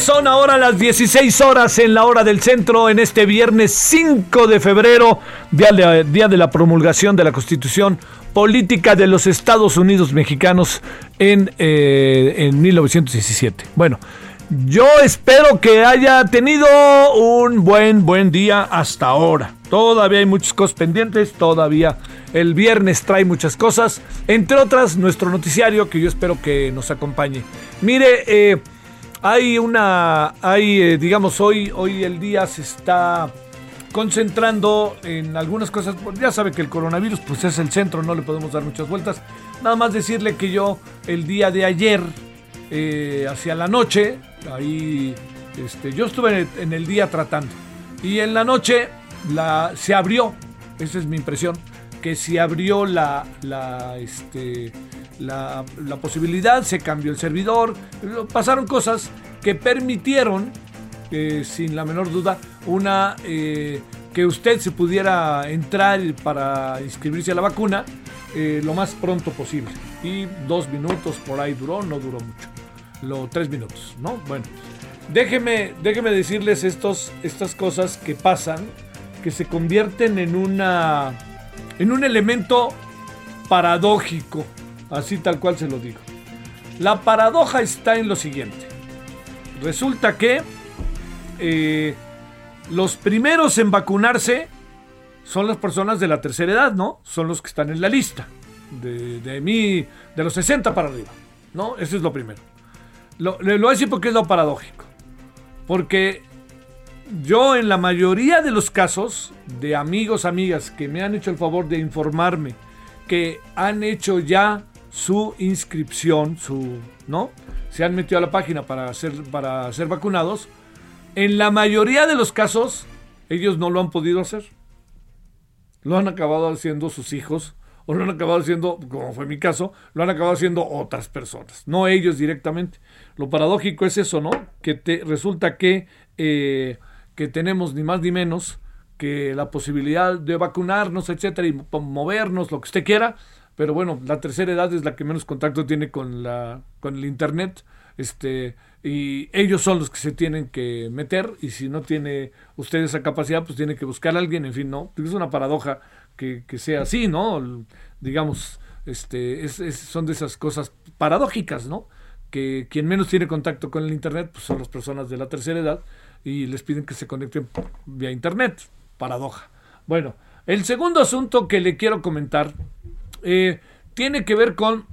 Son ahora las 16 horas en la hora del centro en este viernes 5 de febrero, día de, la promulgación de la Constitución Política de los Estados Unidos Mexicanos en, eh, en 1917. Bueno, yo espero que haya tenido un buen, buen día hasta ahora. Todavía hay muchas cosas pendientes, todavía el viernes trae muchas cosas, entre otras nuestro noticiario que yo espero que nos acompañe. Mire, eh, hay una, hay, eh, digamos, hoy, hoy el día se está concentrando en algunas cosas. Ya sabe que el coronavirus pues es el centro, no le podemos dar muchas vueltas. Nada más decirle que yo el día de ayer, eh, hacia la noche, ahí, este, yo estuve en el día tratando. Y en la noche la, se abrió, esa es mi impresión, que se abrió la, la, este, la, posibilidad, se cambió el servidor, pasaron cosas que permitieron, eh, sin la menor duda, una eh, que usted se pudiera entrar para inscribirse a la vacuna eh, lo más pronto posible. Y dos minutos por ahí duró, no duró mucho. Tres minutos, ¿no? Bueno, déjeme, déjeme decirles estos, estas cosas que pasan, que se convierten en una, en un elemento paradójico, así tal cual se lo digo. La paradoja está en lo siguiente. Resulta que eh, los primeros en vacunarse son las personas de la tercera edad, ¿no? Son los que están en la lista. De, de mí, de los 60 para arriba, ¿no? Eso es lo primero. Lo, lo voy a decir porque es lo paradójico. Porque yo en la mayoría de los casos de amigos, amigas que me han hecho el favor de informarme que han hecho ya su inscripción, su, ¿no? Se han metido a la página para ser, para ser vacunados. En la mayoría de los casos, ellos no lo han podido hacer. Lo han acabado haciendo sus hijos, o lo han acabado haciendo, como fue mi caso, lo han acabado haciendo otras personas, no ellos directamente. Lo paradójico es eso, ¿no? Que te, resulta que, eh, que tenemos ni más ni menos que la posibilidad de vacunarnos, etcétera, y movernos, lo que usted quiera, pero bueno, la tercera edad es la que menos contacto tiene con la con el internet, este y ellos son los que se tienen que meter y si no tiene usted esa capacidad, pues tiene que buscar a alguien, en fin, no, es una paradoja que, que sea así, ¿no? Digamos, este es, es, son de esas cosas paradójicas, ¿no? Que quien menos tiene contacto con el internet, pues son las personas de la tercera edad y les piden que se conecten vía internet, paradoja. Bueno, el segundo asunto que le quiero comentar eh, tiene que ver con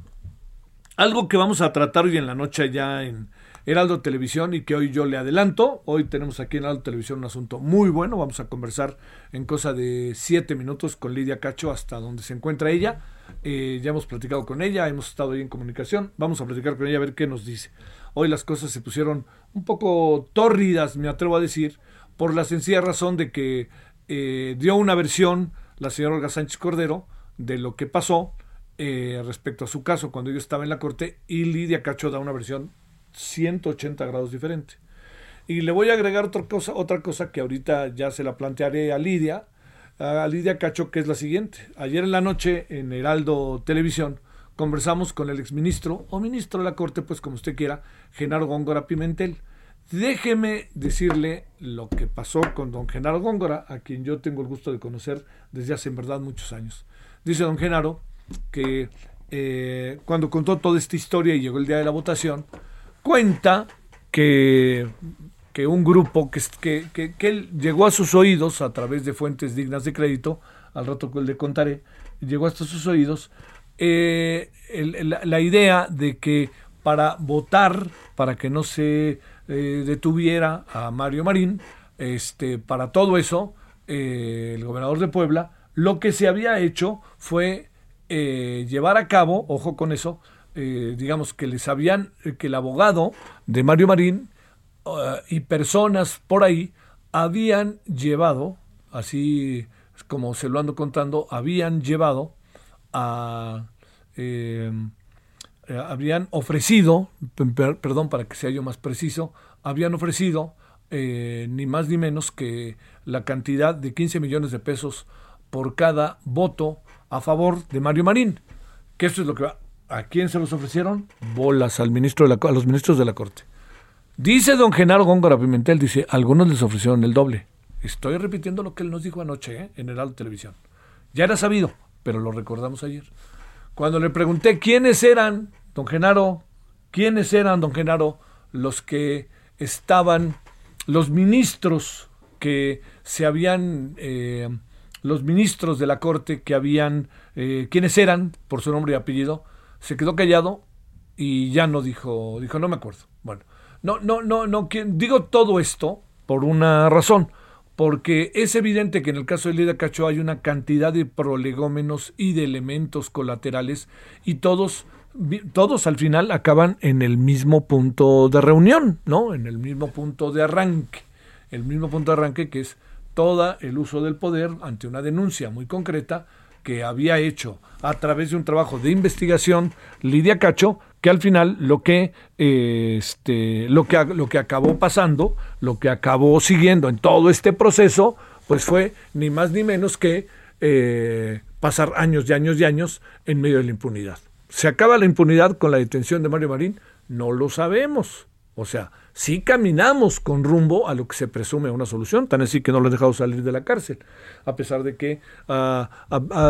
algo que vamos a tratar hoy en la noche ya en Heraldo Televisión y que hoy yo le adelanto. Hoy tenemos aquí en Heraldo Televisión un asunto muy bueno. Vamos a conversar en cosa de siete minutos con Lidia Cacho hasta donde se encuentra ella. Eh, ya hemos platicado con ella, hemos estado ahí en comunicación. Vamos a platicar con ella a ver qué nos dice. Hoy las cosas se pusieron un poco tórridas, me atrevo a decir, por la sencilla razón de que eh, dio una versión la señora Olga Sánchez Cordero de lo que pasó eh, respecto a su caso cuando yo estaba en la corte y Lidia Cacho da una versión 180 grados diferente. Y le voy a agregar otra cosa, otra cosa que ahorita ya se la plantearé a Lidia, a Lidia Cacho, que es la siguiente. Ayer en la noche en Heraldo Televisión conversamos con el exministro o ministro de la Corte, pues como usted quiera, Genaro Góngora Pimentel. Déjeme decirle lo que pasó con don Genaro Góngora, a quien yo tengo el gusto de conocer desde hace en verdad muchos años. Dice don Genaro que eh, cuando contó toda esta historia y llegó el día de la votación, cuenta que, que un grupo que, que, que, él llegó a sus oídos a través de fuentes dignas de crédito, al rato que le contaré, llegó hasta sus oídos, eh, la, idea de que para votar, para que no se eh, detuviera a Mario Marín, este, para todo eso, el gobernador de Puebla, lo que se había hecho fue llevar a cabo, ojo con eso, digamos que les habían, que el abogado de Mario Marín y personas por ahí habían llevado, así como se lo ando contando, habían llevado eh, habían ofrecido, perdón para que sea yo más preciso, habían ofrecido eh, ni más ni menos que la cantidad de 15 millones de pesos por cada voto a favor de Mario Marín. Que esto es lo que va. ¿A quién se los ofrecieron? Bolas al ministro de la, a los ministros de la Corte. Dice don Genaro Góngora Pimentel, dice, algunos les ofrecieron el doble. Estoy repitiendo lo que él nos dijo anoche ¿eh? en Heraldo Televisión. Ya era sabido, pero lo recordamos ayer. Cuando le pregunté quiénes eran, don Genaro, quiénes eran, don Genaro, los que estaban, los ministros que se habían, eh, los ministros de la corte que habían, eh, quiénes eran, por su nombre y apellido, se quedó callado y ya no dijo, dijo, no me acuerdo. Bueno, no, no, no, no, digo todo esto por una razón porque es evidente que en el caso de Lida Cacho hay una cantidad de prolegómenos y de elementos colaterales y todos todos al final acaban en el mismo punto de reunión, ¿no? En el mismo punto de arranque. El mismo punto de arranque que es todo el uso del poder ante una denuncia muy concreta que había hecho a través de un trabajo de investigación Lidia Cacho, que al final lo que, este, lo que, lo que acabó pasando, lo que acabó siguiendo en todo este proceso, pues fue ni más ni menos que eh, pasar años y años y años en medio de la impunidad. ¿Se acaba la impunidad con la detención de Mario Marín? No lo sabemos. O sea, sí caminamos con rumbo a lo que se presume una solución, tan así que no lo han dejado salir de la cárcel, a pesar de que ha,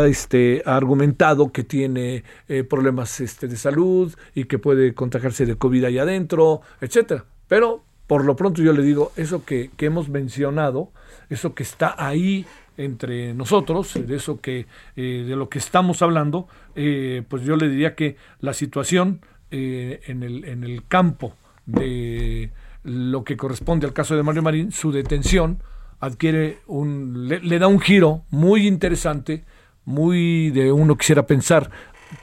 este, ha argumentado que tiene eh, problemas este, de salud y que puede contagiarse de COVID ahí adentro, etcétera. Pero por lo pronto yo le digo, eso que, hemos mencionado, eso que está ahí entre nosotros, de eso que, eh, de lo que estamos hablando, eh, pues yo le diría que la situación en, el, en el campo, de lo que corresponde al caso de Mario Marín, su detención adquiere un, le, da un giro muy interesante, muy de uno quisiera pensar,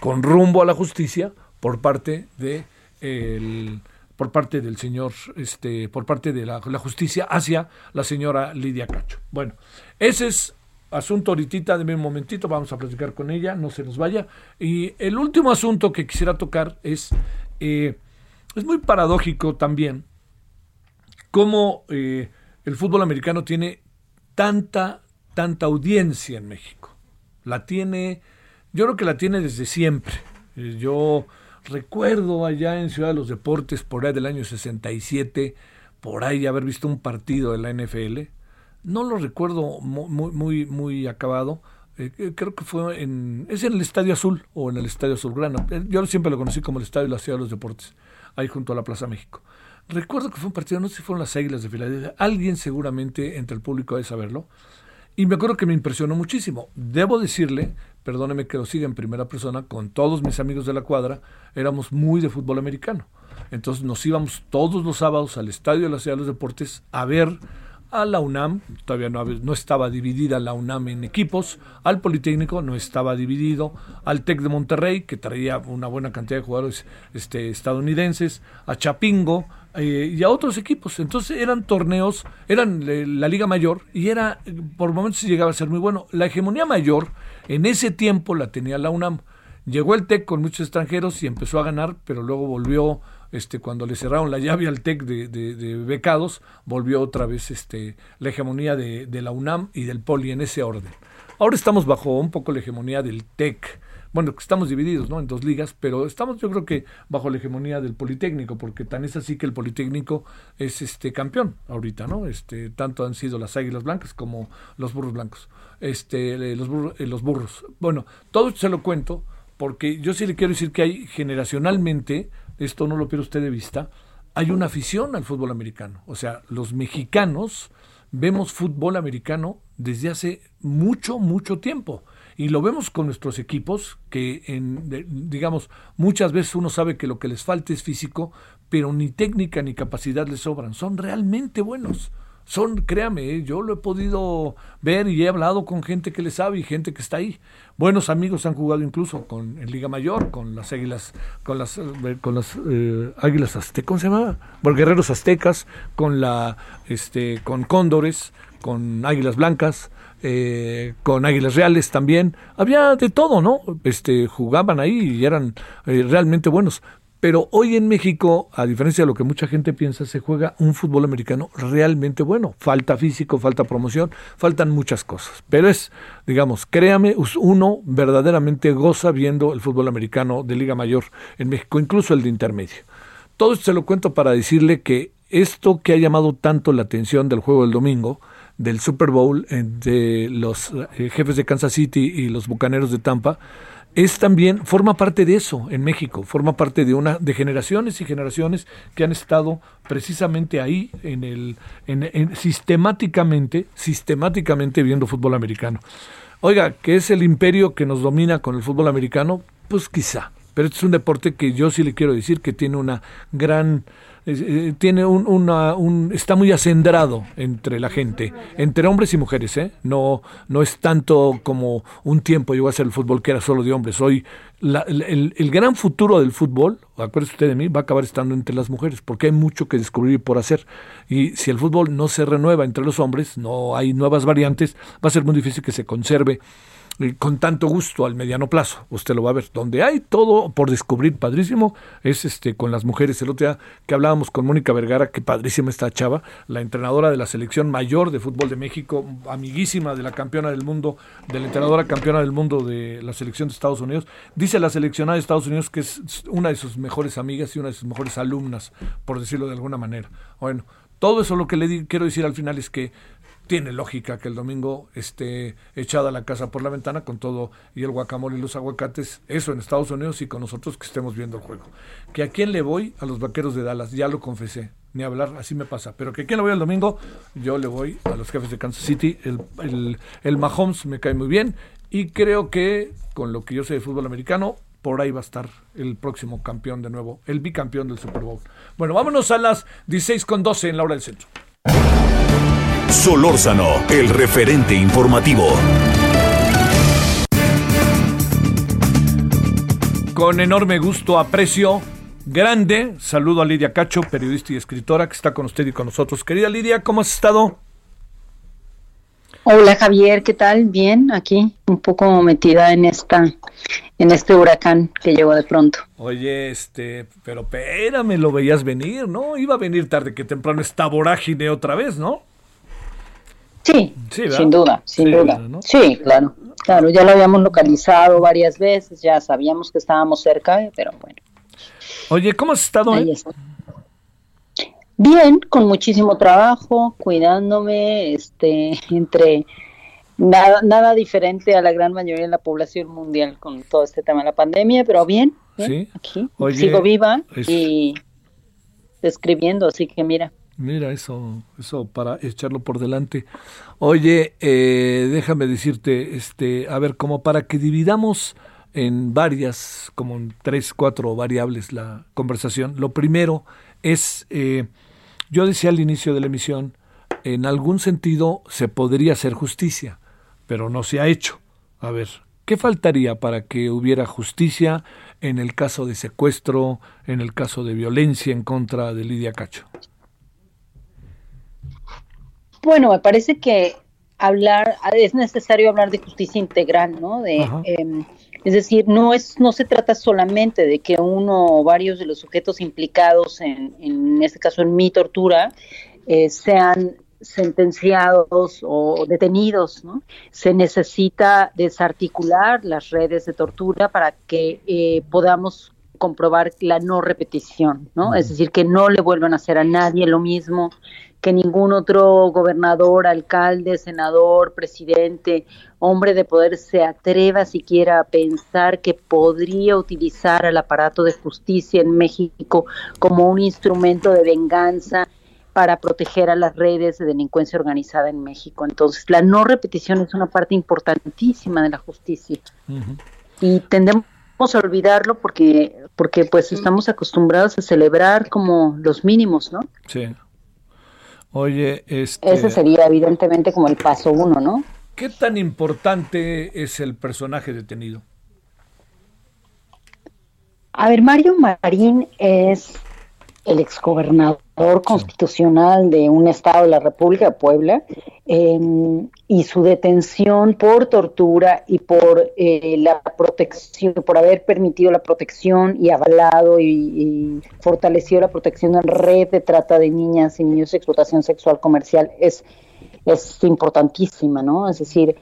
con rumbo a la justicia por parte de el, por parte del señor, este, por parte de la, justicia hacia la señora Lidia Cacho. Bueno, ese es asunto ahorita, de un momentito, vamos a platicar con ella, no se nos vaya. Y el último asunto que quisiera tocar es eh, es muy paradójico también cómo eh, el fútbol americano tiene tanta, tanta audiencia en México. La tiene, yo creo que la tiene desde siempre. Eh, yo recuerdo allá en Ciudad de los Deportes, por ahí del año 67, por ahí haber visto un partido de la NFL. No lo recuerdo muy, muy, muy acabado. Eh, creo que fue en, es en el Estadio Azul o en el Estadio Azulgrana. Yo siempre lo conocí como el Estadio de la Ciudad de los Deportes ahí junto a la Plaza México. Recuerdo que fue un partido, no sé si fueron las Águilas de Filadelfia, alguien seguramente entre el público ha de saberlo, y me acuerdo que me impresionó muchísimo. Debo decirle, perdóneme que lo siga en primera persona, con todos mis amigos de la cuadra, éramos muy de fútbol americano. Entonces nos íbamos todos los sábados al Estadio de la Ciudad de los Deportes a ver a la UNAM, todavía no, estaba dividida la UNAM en equipos, al Politécnico no estaba dividido, al TEC de Monterrey, que traía una buena cantidad de jugadores este, estadounidenses, a Chapingo eh, y a otros equipos. Entonces eran torneos, eran la Liga Mayor y era, por momentos llegaba a ser muy bueno. La hegemonía mayor en ese tiempo la tenía la UNAM. Llegó el TEC con muchos extranjeros y empezó a ganar, pero luego volvió este, cuando le cerraron la llave al TEC de, becados, volvió otra vez este, la hegemonía de, la UNAM y del Poli en ese orden. Ahora estamos bajo un poco la hegemonía del TEC. Bueno, estamos divididos ¿no? en dos ligas, pero estamos yo creo que bajo la hegemonía del Politécnico, porque tan es así que el Politécnico es este campeón ahorita, ¿no? Este, tanto han sido las águilas blancas como los burros blancos. Este, los, burros, eh, los burros. Bueno, todo esto se lo cuento porque yo sí le quiero decir que hay generacionalmente, esto no lo pierde usted de vista, hay una afición al fútbol americano. O sea, los mexicanos vemos fútbol americano desde hace mucho, mucho tiempo. Y lo vemos con nuestros equipos, que en, digamos, muchas veces uno sabe que lo que les falta es físico, pero ni técnica ni capacidad les sobran. Son realmente buenos son, créame, ¿eh? yo lo he podido ver y he hablado con gente que le sabe y gente que está ahí. Buenos amigos han jugado incluso con en Liga Mayor, con las águilas, con las, eh, con las eh, águilas aztecas, ¿cómo se llama? Bueno, guerreros aztecas, con la, este, con cóndores, con águilas blancas, con águilas reales también. Había de todo, ¿no? Este, jugaban ahí y eran realmente buenos. Pero hoy en México, a diferencia de lo que mucha gente piensa, se juega un fútbol americano realmente bueno. Falta físico, falta promoción, faltan muchas cosas. Pero es, digamos, créame, uno verdaderamente goza viendo el fútbol americano de Liga Mayor en México, incluso el de intermedio. Todo esto se lo cuento para decirle que esto que ha llamado tanto la atención del juego del domingo, del Super Bowl de los eh, jefes de Kansas City y los Bucaneros de Tampa, es también, forma parte de eso en México, forma parte de una, de generaciones y generaciones que han estado precisamente ahí en el, en, sistemáticamente, sistemáticamente viendo fútbol americano. Oiga, ¿qué es el imperio que nos domina con el fútbol americano? Pues quizá, pero este es un deporte que yo sí le quiero decir que tiene una gran eh, tiene un, una, un, está muy acendrado entre la gente, entre hombres y mujeres, ¿eh? No, no es tanto como un tiempo llegó a ser el fútbol que era solo de hombres. Hoy el, el, gran futuro del fútbol, acuérdese usted de mí, va a acabar estando entre las mujeres, porque hay mucho que descubrir por hacer. Y si el fútbol no se renueva entre los hombres, no hay nuevas variantes, va a ser muy difícil que se conserve con tanto gusto al mediano plazo. Usted lo va a ver. Donde hay todo por descubrir padrísimo es este con las mujeres. El otro día que hablábamos con Mónica Vergara, que padrísima esta chava, la entrenadora de la selección mayor de fútbol de México, amiguísima de la campeona del mundo, de la entrenadora campeona del mundo de la selección de Estados Unidos. Dice la seleccionada de Estados Unidos que es una de sus mejores amigas y una de sus mejores alumnas, por decirlo de alguna manera. Bueno, todo eso lo que le quiero decir al final es que tiene lógica que el domingo esté echada la casa por la ventana con todo y el guacamole y los aguacates, eso en Estados Unidos y con nosotros que estemos viendo el juego. Que a quién le voy, a los vaqueros de Dallas, ya lo confesé, ni hablar, así me pasa. Pero que a quién le voy el domingo, yo le voy a los jefes de Kansas City, el, el, el Mahomes me cae muy bien y creo que con lo que yo sé de fútbol americano, por ahí va a estar el próximo campeón de nuevo, el bicampeón del Super Bowl. Bueno, vámonos a las 16 con 12 en la hora del centro. Solórzano, el referente informativo. Con enorme gusto, aprecio grande, saludo a Lidia Cacho, periodista y escritora que está con usted y con nosotros. Querida Lidia, ¿cómo has estado? Hola Javier, ¿qué tal? Bien, aquí un poco metida en esta en este huracán que llegó de pronto. Oye, este, pero espérame, lo veías venir, ¿no? Iba a venir tarde que temprano esta vorágine otra vez, ¿no? Sí, sin duda, sin duda. Sí, claro, claro, ya lo habíamos localizado varias veces, ya sabíamos que estábamos cerca, pero bueno. Oye, ¿cómo has estado? Ahí Bien, con muchísimo trabajo, cuidándome, este, entre nada, nada diferente a la gran mayoría de la población mundial con todo este tema de la pandemia, pero bien, ¿Sí? aquí sigo viva y escribiendo, así que mira. Mira, eso, eso para echarlo por delante. Oye, eh, déjame decirte, este, a ver, como para que dividamos en varias, como en tres, cuatro variables la conversación. Lo primero es, eh, yo decía al inicio de la emisión, en algún sentido se podría hacer justicia, pero no se ha hecho. A ver, ¿qué faltaría para que hubiera justicia en el caso de secuestro, en el caso de violencia en contra de Lidia Cacho? Bueno, me parece que hablar, es necesario hablar de justicia integral, ¿no? De, em, es decir, no es, no se trata solamente de que uno o varios de los sujetos implicados en, en este caso en mi tortura eh, sean sentenciados o detenidos, ¿no? Se necesita desarticular las redes de tortura para que eh, podamos comprobar la no repetición, ¿no? Es decir, que no le vuelvan a hacer a nadie lo mismo que ningún otro gobernador, alcalde, senador, presidente, hombre de poder se atreva siquiera a pensar que podría utilizar al aparato de justicia en México como un instrumento de venganza para proteger a las redes de delincuencia organizada en México. Entonces, la no repetición es una parte importantísima de la justicia. Y tendemos a olvidarlo porque porque pues estamos acostumbrados a celebrar como los mínimos, ¿no? Sí. Oye, este... Ese sería evidentemente como el paso uno, ¿no? ¿Qué tan importante es el personaje detenido? A ver, Mario Marín es el exgobernador constitucional de un estado de la República Puebla em, y su detención por tortura y por eh, la protección, por haber permitido la protección y avalado y, fortalecido la protección en red de trata de niñas y niños de explotación sexual comercial es, es importantísima, ¿no? Es decir,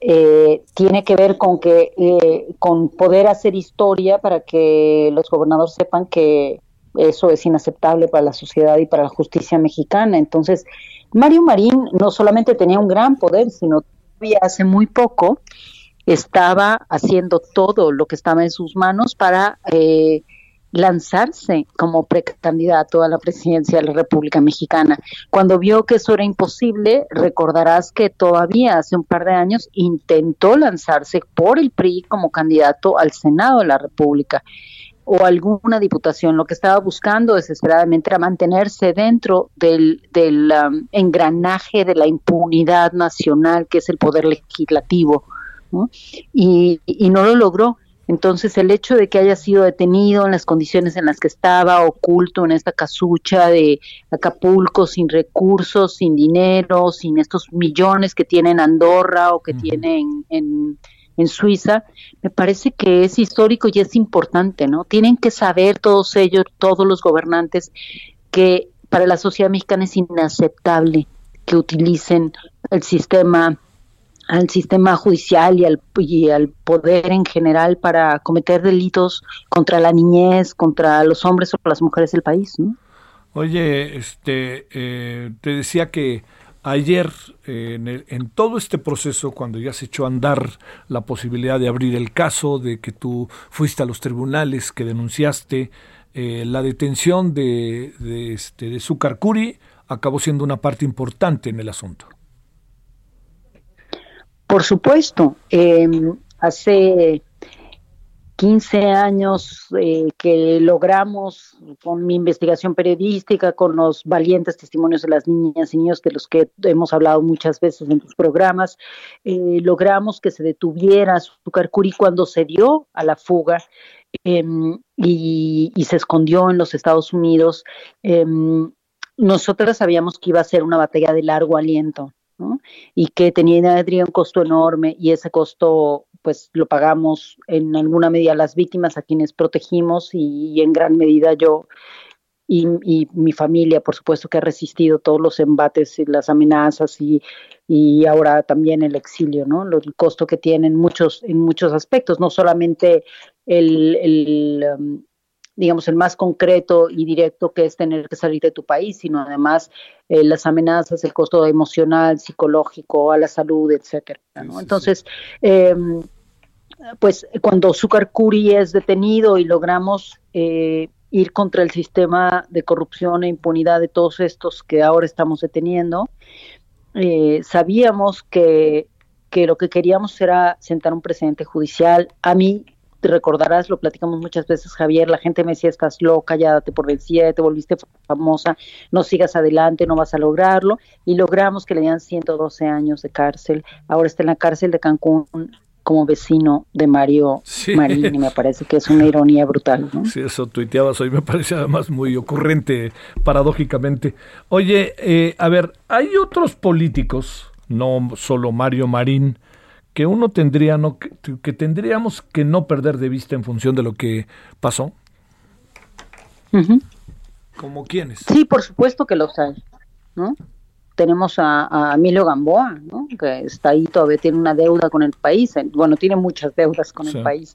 eh, tiene que ver con que eh, con poder hacer historia para que los gobernadores sepan que eso es inaceptable para la sociedad y para la justicia mexicana. Entonces, Mario Marín no solamente tenía un gran poder, sino todavía hace muy poco estaba haciendo todo lo que estaba en sus manos para eh, lanzarse como precandidato a la presidencia de la República Mexicana. Cuando vio que eso era imposible, recordarás que todavía hace un par de años intentó lanzarse por el PRI como candidato al Senado de la República o alguna diputación. Lo que estaba buscando desesperadamente era mantenerse dentro del, del um, engranaje de la impunidad nacional que es el poder legislativo. Y, y, no lo logró. Entonces el hecho de que haya sido detenido en las condiciones en las que estaba, oculto en esta casucha de Acapulco, sin recursos, sin dinero, sin estos millones que tiene en Andorra o que tiene en en Suiza, me parece que es histórico y es importante, ¿no? Tienen que saber todos ellos, todos los gobernantes, que para la sociedad mexicana es inaceptable que utilicen el sistema al sistema judicial y al, y al poder en general para cometer delitos contra la niñez, contra los hombres o las mujeres del país. ¿no? Oye, este, eh, te decía que Ayer, en, todo este proceso, cuando ya se echó a andar la posibilidad de abrir el caso, de que tú fuiste a los tribunales, que denunciaste eh, la detención de, de, este, de Curi, acabó siendo una parte importante en el asunto. Por supuesto. Eh, hace 15 años eh, que logramos con mi investigación periodística, con los valientes testimonios de las niñas y niños de los que hemos hablado muchas veces en tus programas, eh, logramos que se detuviera Curi cuando se dio a la fuga em, y, se escondió en los Estados Unidos. Em, nosotras sabíamos que iba a ser una batalla de largo aliento. y que tenía un costo enorme y ese costo pues lo pagamos en alguna medida las víctimas a quienes protegimos y, en gran medida yo y, mi familia, por supuesto, que ha resistido todos los embates y las amenazas y, y ahora también el exilio, ¿no? el costo que tiene en muchos, en muchos aspectos, no solamente el, el um, digamos, el más concreto y directo que es tener que salir de tu país, sino además eh, las amenazas, el costo emocional, psicológico, a la salud, etcétera. ¿no? Entonces, Eh, pues cuando Zúcar Curi es detenido y logramos eh, ir contra el sistema de corrupción e impunidad de todos estos que ahora estamos deteniendo, eh, sabíamos que, que lo que queríamos era sentar un precedente judicial. A mí, te recordarás, lo platicamos muchas veces, Javier, la gente me decía, estás loca, ya te por vencida, te volviste famosa, no sigas adelante, no vas a lograrlo. Y logramos que le dieran 112 años de cárcel. Ahora está en la cárcel de Cancún como vecino de Mario Marín y me parece que es una ironía brutal. ¿no? Sí, eso tuiteabas hoy, me parece además muy ocurrente, paradójicamente. Oye, eh, a ver, hay otros políticos, no solo Mario Marín, que uno tendría, no, que, tendríamos que no perder de vista en función de lo que pasó. ¿Como quiénes? Sí, por supuesto que los hay, ¿no? Tenemos a, Emilio Gamboa, ¿no? que está ahí, todavía tiene una deuda con el país, bueno, tiene muchas deudas con el país,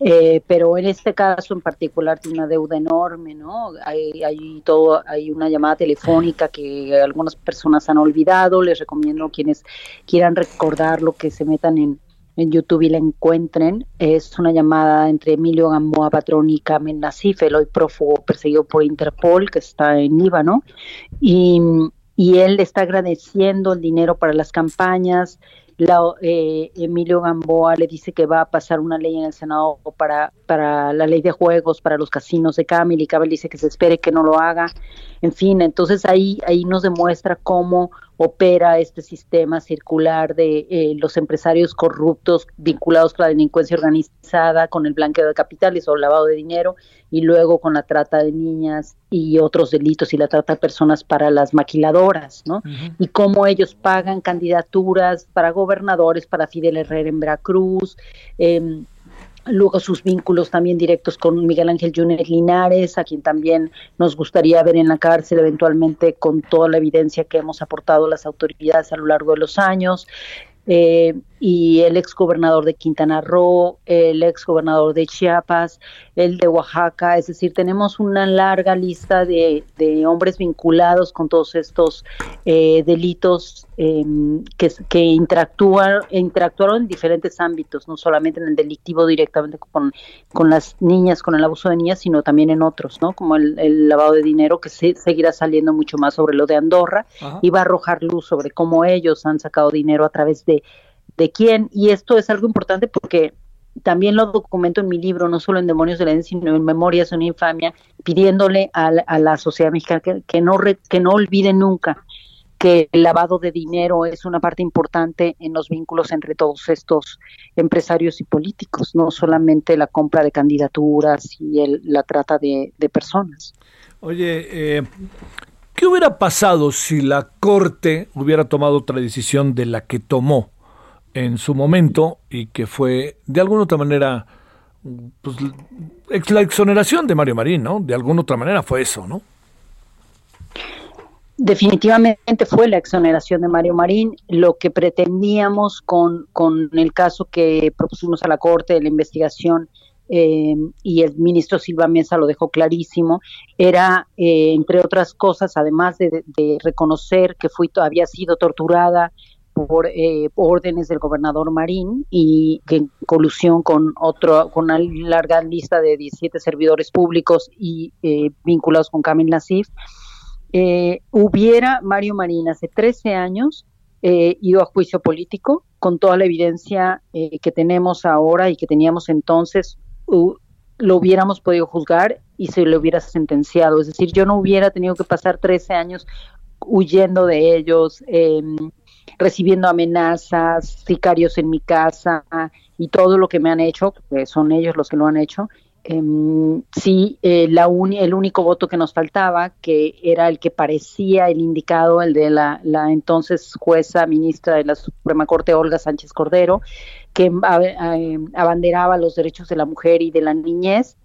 eh, pero en este caso en particular tiene una deuda enorme, ¿no? Hay, hay, todo, hay una llamada telefónica que algunas personas han olvidado, les recomiendo quienes quieran recordarlo que se metan en, en YouTube y la encuentren. Es una llamada entre Emilio Gamboa Patrón y Kamen Nasif, el hoy prófugo perseguido por Interpol, que está en Líbano. Y, y él está agradeciendo el dinero para las campañas. La, eh, Emilio Gamboa le dice que va a pasar una ley en el Senado para, para la ley de juegos, para los casinos de Camil, y Camil dice que se espere que no lo haga. En fin, entonces ahí, ahí nos demuestra cómo opera este sistema circular de eh, los empresarios corruptos vinculados con la delincuencia organizada, con el blanqueo de capitales o lavado de dinero, y luego con la trata de niñas y otros delitos y la trata de personas para las maquiladoras, ¿no? Y cómo ellos pagan candidaturas para gobernadores, para Fidel Herrera en Veracruz, eh, Luego sus vínculos también directos con Miguel Ángel Junior Linares, a quien también nos gustaría ver en la cárcel eventualmente con toda la evidencia que hemos aportado las autoridades a lo largo de los años. Eh, y el ex gobernador de Quintana Roo, el ex gobernador de Chiapas, el de Oaxaca, es decir, tenemos una larga lista de, hombres vinculados con todos estos eh, delitos em, que, que interactúan, interactuaron en diferentes ámbitos, no solamente en el delictivo directamente con, con las niñas, con el abuso de niñas, sino también en otros, ¿no? Como el, lavado de dinero, que se, seguirá saliendo mucho más sobre lo de Andorra, y va a arrojar luz sobre cómo ellos han sacado dinero a través de de quién. Y esto es algo importante porque también lo documento en mi libro, no solo en Demonios de la Edén, sino en Memorias de una infamia, pidiéndole a, la sociedad mexicana que, no que no olvide nunca que el lavado de dinero es una parte importante en los vínculos entre todos estos empresarios y políticos, no solamente la compra de candidaturas y el, la trata de, personas. Oye, eh, ¿qué hubiera pasado si la Corte hubiera tomado otra decisión de la que tomó? En su momento y que fue de alguna otra manera pues, la exoneración de Mario Marín, ¿no? De alguna otra manera fue eso, ¿no? Definitivamente fue la exoneración de Mario Marín. Lo que pretendíamos con, con el caso que propusimos a la Corte de la investigación eh, y el ministro Silva Mesa lo dejó clarísimo, era, eh, entre otras cosas, además de, reconocer que fui, había sido torturada, por eh, órdenes del gobernador Marín y que en colusión con otro con una larga lista de 17 servidores públicos y eh, vinculados con Kamil Nasif, eh, hubiera Mario Marín hace 13 años ido a juicio político con toda la evidencia que tenemos ahora y que teníamos entonces, lo hubiéramos podido juzgar y se lo hubiera sentenciado. Es decir, yo no hubiera tenido que pasar 13 años huyendo de ellos, eh, recibiendo amenazas, sicarios en mi casa y todo lo que me han hecho, que son ellos los que lo han hecho. Eh, sí, eh, la el único voto que nos faltaba, que era el que parecía el indicado, el de la, la entonces jueza ministra de la Suprema Corte, Olga Sánchez Cordero, que eh, abanderaba los derechos de la mujer y de la niñez,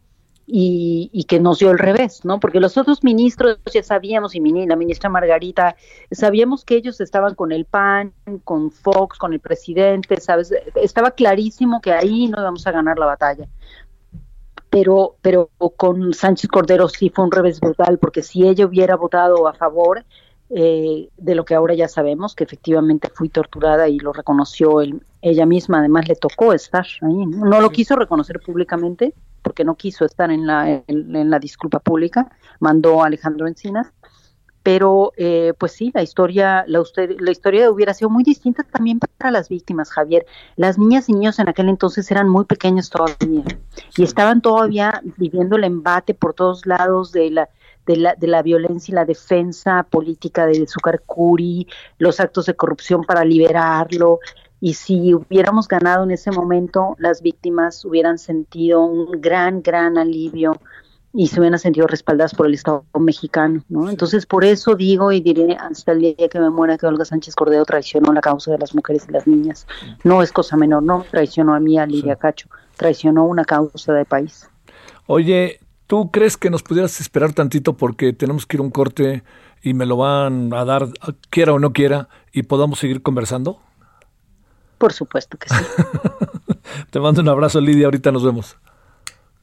y, que nos dio el revés, ¿no? Porque los otros ministros ya sabíamos, y la ministra Margarita, sabíamos que ellos estaban con el PAN, con Fox, con el presidente, ¿sabes? Estaba clarísimo que ahí no íbamos a ganar la batalla. Pero, pero con Sánchez Cordero sí fue un revés brutal, porque si ella hubiera votado a favor, eh, de lo que ahora ya sabemos, que efectivamente fui torturada y lo reconoció ella misma, además le tocó estar ahí, no, lo quiso reconocer públicamente porque no quiso estar en la, en, la disculpa pública, mandó a Alejandro Encinas, pero eh, pues sí, la historia, la, usted, la historia hubiera sido muy distinta también para las víctimas, Javier. Las niñas y niños en aquel entonces eran muy pequeños todavía y estaban todavía viviendo el embate por todos lados de la de la, de la violencia y la defensa política de Curi, los actos de corrupción para liberarlo. Y si hubiéramos ganado en ese momento, las víctimas hubieran sentido un gran, gran alivio y se hubieran sentido respaldadas por el Estado mexicano, ¿no? Entonces, por eso digo y diré hasta el día que me muera que Olga Sánchez Cordero traicionó la causa de las mujeres y las niñas. No es cosa menor, no traicionó a mí, a Lidia Cacho, traicionó una causa de país. Oye, ¿tú crees que nos pudieras esperar tantito porque tenemos que ir a un corte y me lo van a dar, quiera o no quiera, y podamos seguir conversando? Por supuesto que sí. Te mando un abrazo, Lidia. Ahorita nos vemos.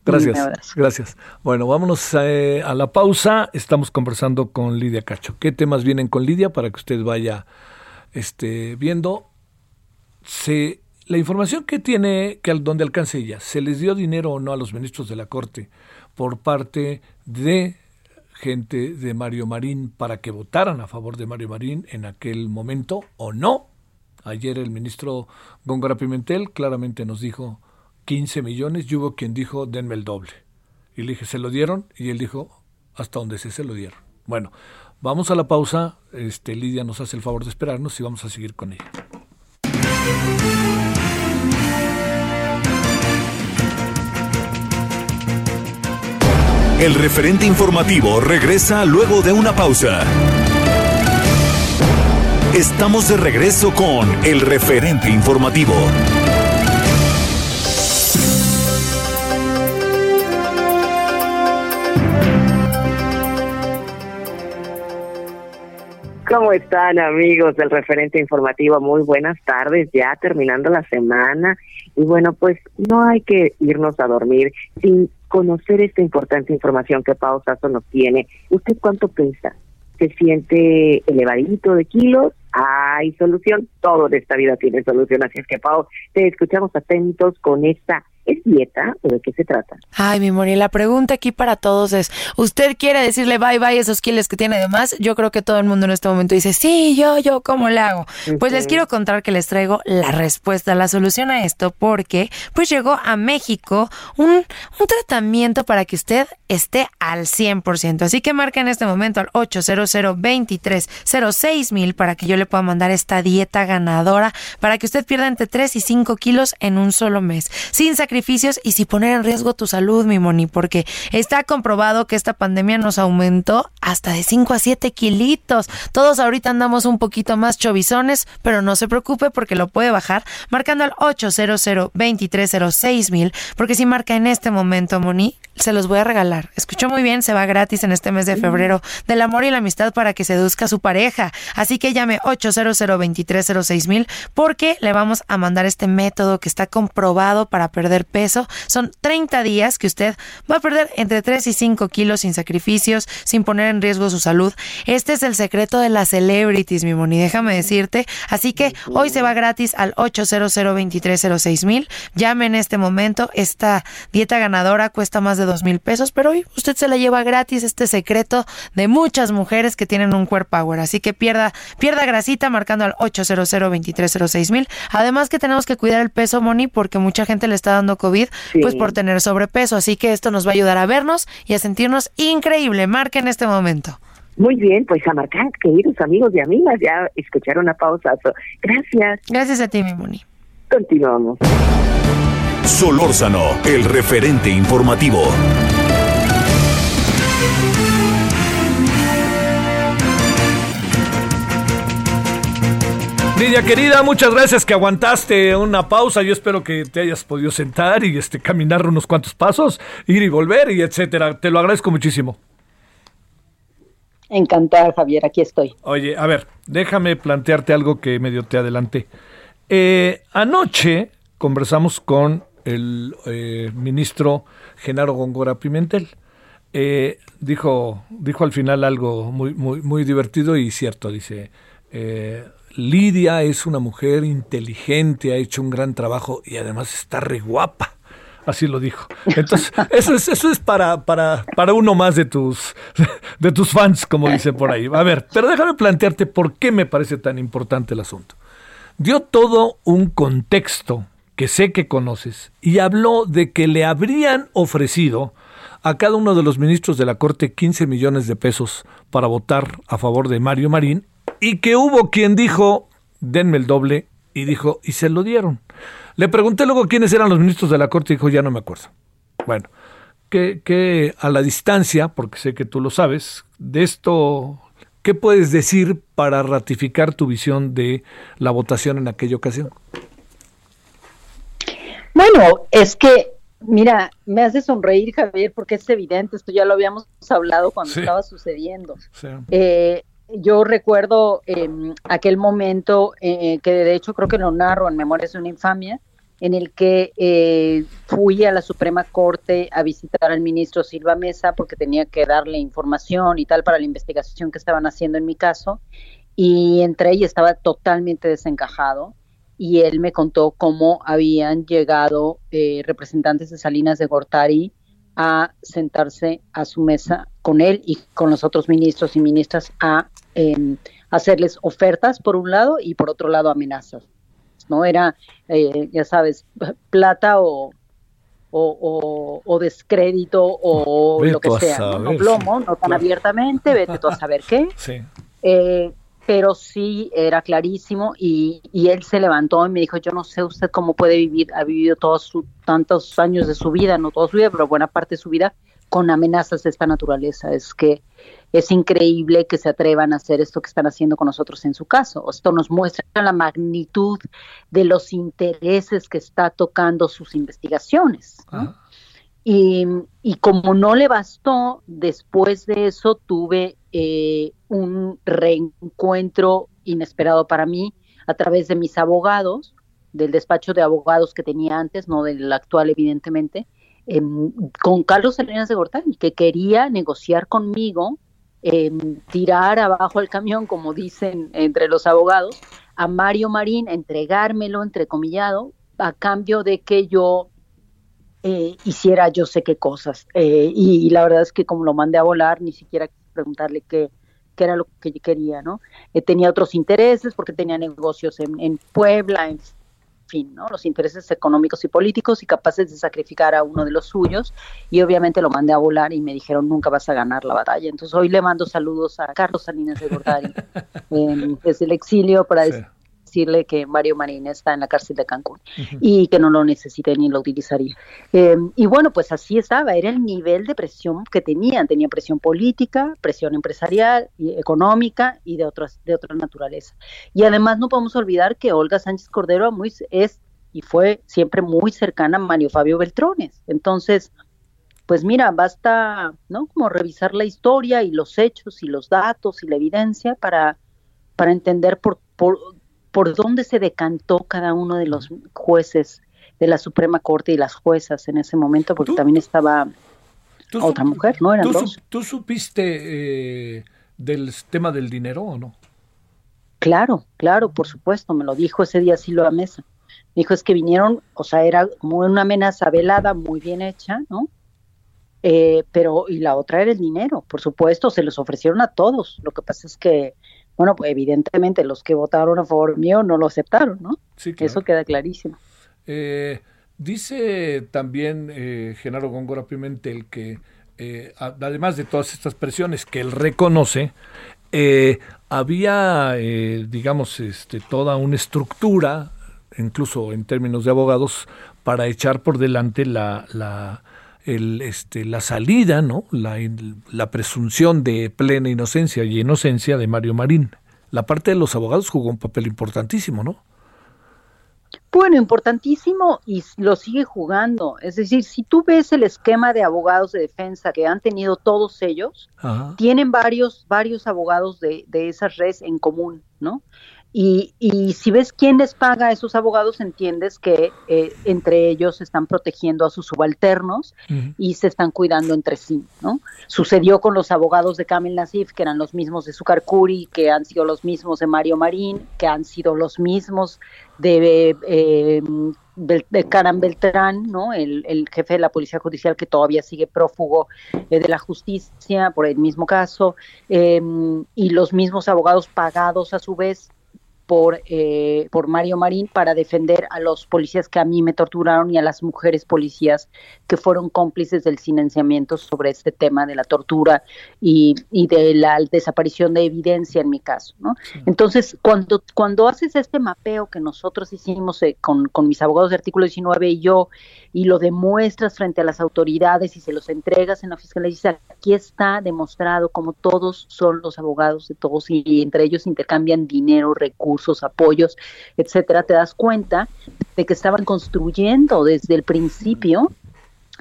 Gracias. Gracias. Bueno, vámonos eh, a, la pausa. Estamos conversando con Lidia Cacho. ¿Qué temas vienen con Lidia para que usted vaya este, viendo? Se, la información que tiene, que al donde alcance ella, ¿se les dio dinero o no a los ministros de la Corte por parte de gente de Mario Marín para que votaran a favor de Mario Marín en aquel momento o no? Ayer el ministro Góngora Pimentel claramente nos dijo 15 millones y hubo quien dijo denme el doble. Y le dije, ¿se lo dieron? Y él dijo, hasta donde se se lo dieron. Bueno, vamos a la pausa. Este, Lidia nos hace el favor de esperarnos y vamos a seguir con ella. El referente informativo regresa luego de una pausa. Estamos de regreso con el referente informativo. ¿Cómo están amigos del referente informativo? Muy buenas tardes, ya terminando la semana. Y bueno, pues no hay que irnos a dormir sin conocer esta importante información que Pau Sasso nos tiene. ¿Usted cuánto pesa? ¿Se siente elevadito de kilos? Hay solución. Todo de esta vida tiene solución. Así es que, Pau, te escuchamos atentos con esta ¿Es dieta o de qué se trata? Ay, mi Moni, la pregunta aquí para todos es, ¿usted quiere decirle bye bye a esos kilos que tiene de más? Yo creo que todo el mundo en este momento dice, sí, yo, yo, ¿cómo le hago? Pues les quiero contar que les traigo la respuesta, la solución a esto, porque pues llegó a México un, un tratamiento para que usted esté al 100%. Así que marca en este momento al 800 23 mil para que yo le pueda mandar esta dieta ganadora para que usted pierda entre 3 y 5 kilos en un solo mes, sin sacrificio y si poner en riesgo tu salud, mi Moni, porque está comprobado que esta pandemia nos aumentó hasta de 5 a 7 kilitos. Todos ahorita andamos un poquito más chovizones, pero no se preocupe porque lo puede bajar marcando al 800 2306 mil, porque si marca en este momento, Moni, se los voy a regalar. Escuchó muy bien, se va gratis en este mes de febrero del amor y la amistad para que seduzca a su pareja. Así que llame 800 2306 mil porque le vamos a mandar este método que está comprobado para perder peso. Son 30 días que usted va a perder entre 3 y 5 kilos sin sacrificios, sin poner en riesgo su salud. Este es el secreto de las celebrities, mi Moni, déjame decirte. Así que hoy se va gratis al 800 2306 mil. Llame en este momento. Esta dieta ganadora cuesta más de dos mil pesos, pero hoy usted se la lleva gratis este secreto de muchas mujeres que tienen un cuerpo power. Así que pierda, pierda grasita marcando al 800 2306 mil. Además que tenemos que cuidar el peso, Moni, porque mucha gente le está dando COVID, pues por tener sobrepeso. Así que esto nos va a ayudar a vernos y a sentirnos increíble. Marque en este momento. Muy bien, pues a marcar, queridos amigos y amigas, ya escucharon a pausa. Gracias. Gracias a ti, mi Moni. Continuamos. Solórzano, el referente informativo. Lidia querida, muchas gracias que aguantaste una pausa. Yo espero que te hayas podido sentar y este caminar unos cuantos pasos, ir y volver y etcétera. Te lo agradezco muchísimo. Encantada, Javier, aquí estoy. Oye, a ver, déjame plantearte algo que medio te adelanté. Eh, anoche conversamos con el eh, ministro Genaro Góngora Pimentel. Eh, dijo, dijo al final algo muy, muy, muy divertido y cierto. Dice, Lidia es una mujer inteligente, ha hecho un gran trabajo y además está re guapa. Así lo dijo. Entonces, eso es, eso es para, para, para uno más de tus, de tus fans, como dicen por ahí. A ver, pero déjame plantearte por qué me parece tan importante el asunto. Dio todo un contexto que sé que conoces y habló de que le habrían ofrecido a cada uno de los ministros de la Corte 15 millones de pesos para votar a favor de Mario Marín y que hubo quien dijo, denme el doble, y dijo, y se lo dieron. Le pregunté luego quiénes eran los ministros de la Corte y dijo, ya no me acuerdo. Bueno, que, que a la distancia, porque sé que tú lo sabes, de esto, ¿qué puedes decir para ratificar tu visión de la votación en aquella ocasión? Bueno, es que Mira, me hace sonreír, Javier, porque es evidente, esto ya lo habíamos hablado cuando estaba sucediendo. Eh, yo recuerdo em, aquel momento eh, que de hecho creo que lo narro en Memorias de una infamia, en el que eh, fui a la Suprema Corte a visitar al ministro Silva Mesa porque tenía que darle información y tal para la investigación que estaban haciendo en mi caso y entré y estaba totalmente desencajado y él me contó cómo habían llegado eh, representantes de Salinas de Gortari a sentarse a su mesa con él y con los otros ministros y ministras a em, hacerles ofertas por un lado y por otro lado amenazas. ¿no? Era, eh, ya sabes, plata o, o, descrédito o lo que sea, ¿no? plomo, no tan abiertamente, vete tú a saber qué. Sí. Eh, pero sí era clarísimo y, él se levantó y me dijo, yo no sé usted cómo puede vivir, ha vivido todos sus tantos años de su vida, no toda su vida, pero buena parte de su vida con amenazas de esta naturaleza. Es que es increíble que se atrevan a hacer esto que están haciendo con nosotros en su caso. Esto nos muestra la magnitud de los intereses que está tocando sus investigaciones. Y, como no le bastó, después de eso tuve eh, un reencuentro inesperado para mí a través de mis abogados, del despacho de abogados que tenía antes, no del actual evidentemente, em, con Carlos Salinas de Gortari, que quería negociar conmigo, em, tirar abajo el camión, como dicen entre los abogados, a Mario Marín, entregármelo, entrecomillado, a cambio de que yo eh, hiciera yo sé qué cosas. Eh, y, la verdad es que como lo mandé a volar, ni siquiera preguntarle qué, era lo que yo quería, ¿no? Eh, tenía otros intereses porque tenía negocios en, en Puebla, fin, ¿no? Los intereses económicos y políticos y capaces de sacrificar a uno de los suyos. Y obviamente lo mandé a volar y me dijeron, nunca vas a ganar la batalla. Entonces hoy le mando saludos a Carlos Salinas de Gortari desde el exilio para decir decirle que Mario Marín está en la cárcel de Cancún y que no lo necesite ni lo utilizaría. Em, y bueno, pues así estaba, era el nivel de presión que tenían, tenía presión política, presión empresarial, y económica y de otras de otra naturaleza. Y además no podemos olvidar que Olga Sánchez Cordero muy, es y fue siempre muy cercana a Mario Fabio Beltrones. Entonces, pues mira, basta, ¿no? Como revisar la historia y los hechos y los datos y la evidencia para, para entender por, por por dónde se decantó cada uno de los jueces de la Suprema Corte y las juezas en ese momento, porque también estaba otra mujer, ¿no? Eran tú, ¿Tú supiste eh, del tema del dinero o no? Claro, claro, por supuesto, me lo dijo ese día Silva Mesa. Me dijo, es que vinieron, o sea, era como una amenaza velada, muy bien hecha, ¿no? Eh, pero, y la otra era el dinero, por supuesto, se los ofrecieron a todos. Lo que pasa es que bueno, pues evidentemente los que votaron a favor mío no lo aceptaron, ¿no? Sí, Eso queda clarísimo. Eh, dice también eh, Genaro Góngora Pimentel que eh, además de todas estas presiones que él reconoce, eh, había, digamos, este, toda una estructura, incluso en términos de abogados, para echar por delante la, la el, este, la salida, ¿no? La, la presunción de plena inocencia y inocencia de Mario Marín. La parte de los abogados jugó un papel importantísimo, ¿no? Bueno, importantísimo y lo sigue jugando. Es decir, si tú ves el esquema de abogados de defensa que han tenido todos ellos, tienen varios, varios abogados de, de esas redes en común, ¿no? Y, y, si ves quién les paga a esos abogados, entiendes que eh, entre ellos están protegiendo a sus subalternos y se están cuidando entre sí, ¿no? Sucedió con los abogados de Kamel Nasif, que eran los mismos de Sucarcuri, que han sido los mismos de Mario Marín, que han sido los mismos de, eh, de Beltrán, ¿no? El, el, jefe de la Policía Judicial que todavía sigue prófugo eh, de la justicia por el mismo caso, em, y los mismos abogados pagados a su vez por, eh, por Mario Marín para defender a los policías que a mí me torturaron y a las mujeres policías que fueron cómplices del silenciamiento sobre este tema de la tortura y, y de la desaparición de evidencia en mi caso. ¿no? Entonces, cuando, cuando haces este mapeo que nosotros hicimos eh, con, con mis abogados de artículo 19 y yo, y lo demuestras frente a las autoridades y se los entregas en la fiscalía, dice, aquí está demostrado como todos son los abogados de todos y entre ellos intercambian dinero, recursos, apoyos, etcétera, te das cuenta de que estaban construyendo desde el principio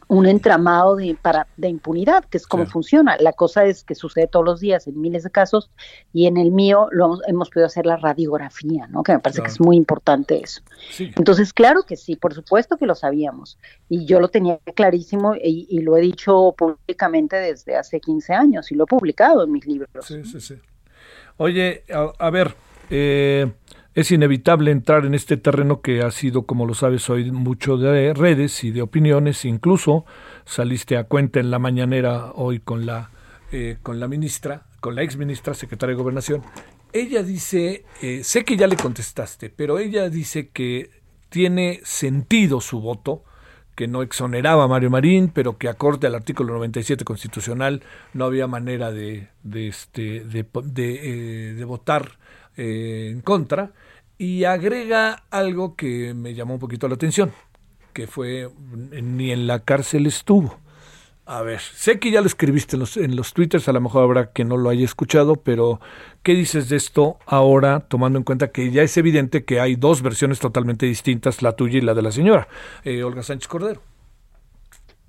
un entramado de, para, de impunidad, que es como funciona. La cosa es que sucede todos los días en miles de casos y en el mío lo hemos, podido hacer la radiografía, ¿no? que me parece que es muy importante eso. Entonces, claro que sí, por supuesto que lo sabíamos y yo lo tenía clarísimo y, lo he dicho públicamente desde hace 15 años y lo he publicado en mis libros. Sí, sí, sí. Oye, a, ver, eh, es inevitable entrar en este terreno que ha sido, como lo sabes, hoy mucho de redes y de opiniones. Incluso saliste a cuenta en la mañanera hoy con la, eh, con la ministra, con la ex ministra, secretaria de Gobernación. Ella dice, eh, sé que ya le contestaste, pero ella dice que tiene sentido su voto, que no exoneraba a Mario Marín, pero que acorde al artículo 97 constitucional no había manera de, de, este, de, de, eh, votar en contra y agrega algo que me llamó un poquito la atención, que fue ni en la cárcel estuvo. A ver, sé que ya lo escribiste en los, en los twitters, a lo mejor habrá que no lo haya escuchado, pero ¿qué dices de esto ahora, tomando en cuenta que ya es evidente que hay dos versiones totalmente distintas, la tuya y la de la señora, eh, Olga Sánchez Cordero?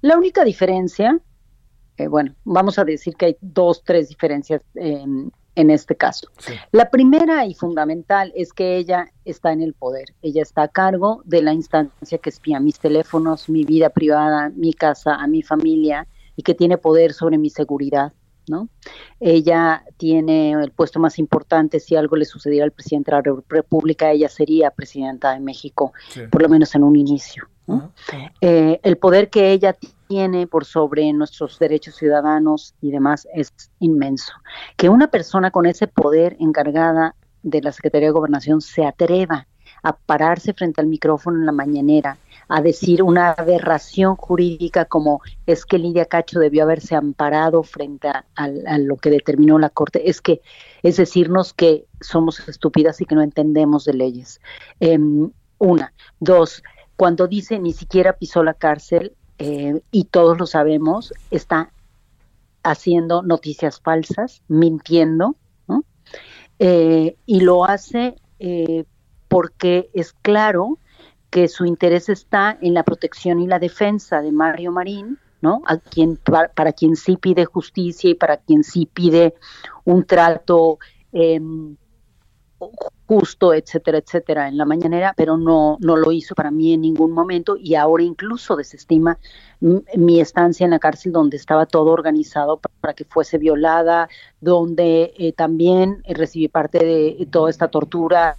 La única diferencia, eh, bueno, vamos a decir que hay dos, tres diferencias en este caso. La primera y fundamental es que ella está en el poder, ella está a cargo de la instancia que espía mis teléfonos, mi vida privada, mi casa, a mi familia y que tiene poder sobre mi seguridad. ¿No? Ella tiene el puesto más importante, si algo le sucediera al presidente de la República, ella sería presidenta de México, por lo menos en un inicio. Eh, el poder que ella tiene por sobre nuestros derechos ciudadanos y demás es inmenso. Que una persona con ese poder encargada de la Secretaría de Gobernación se atreva a pararse frente al micrófono en la mañanera a decir una aberración jurídica como es que Lidia Cacho debió haberse amparado frente a, lo que determinó la Corte, es que es decirnos que somos estúpidas y que no entendemos de leyes. Em, una. Dos, cuando dice ni siquiera pisó la cárcel, eh, y todos lo sabemos, está haciendo noticias falsas, mintiendo, eh, y lo hace eh, porque es claro que su interés está en la protección y la defensa de Mario Marín, ¿no? A quien, para, quien sí pide justicia y para quien sí pide un trato em, justo, etcétera, etcétera, en la mañanera, pero no, no lo hizo para mí en ningún momento y ahora incluso desestima mi estancia en la cárcel donde estaba todo organizado para que fuese violada, donde eh, también recibí parte de toda esta tortura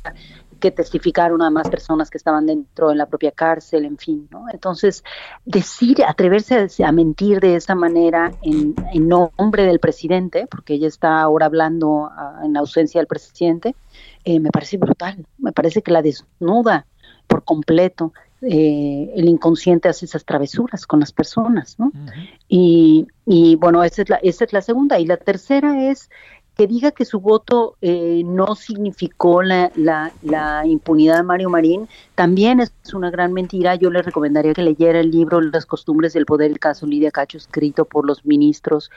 que testificaron a más personas que estaban dentro de la propia cárcel, en fin, ¿no? Entonces, decir, atreverse a, mentir de esa manera en, nombre del presidente, porque ella está ahora hablando ah, en ausencia del presidente, eh, me parece brutal, me parece que la desnuda por completo. Eh, el inconsciente hace esas travesuras con las personas, ¿no? y, y, bueno, esa es, la, esa es la segunda. Y la tercera es que diga que su voto eh, no significó la, la, impunidad de Mario Marín, también es una gran mentira. Yo le recomendaría que leyera el libro Las costumbres del poder, el caso Lidia Cacho, escrito por los ministros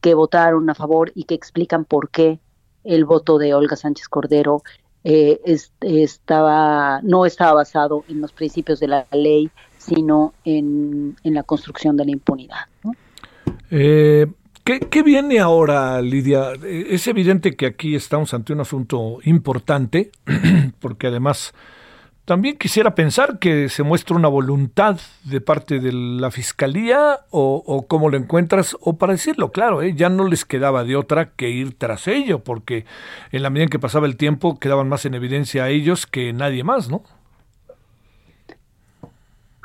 que votaron a favor y que explican por qué el voto de Olga Sánchez Cordero eh, estaba no estaba basado en los principios de la ley, sino en, en la construcción de la impunidad. Eh, ¿Qué, viene ahora, Lidia? Es evidente que aquí estamos ante un asunto importante, porque además también quisiera pensar que se muestra una voluntad de parte de la Fiscalía o, o cómo lo encuentras, o para decirlo claro, ¿eh? ya no les quedaba de otra que ir tras ello, porque en la medida en que pasaba el tiempo quedaban más en evidencia a ellos que nadie más, ¿no?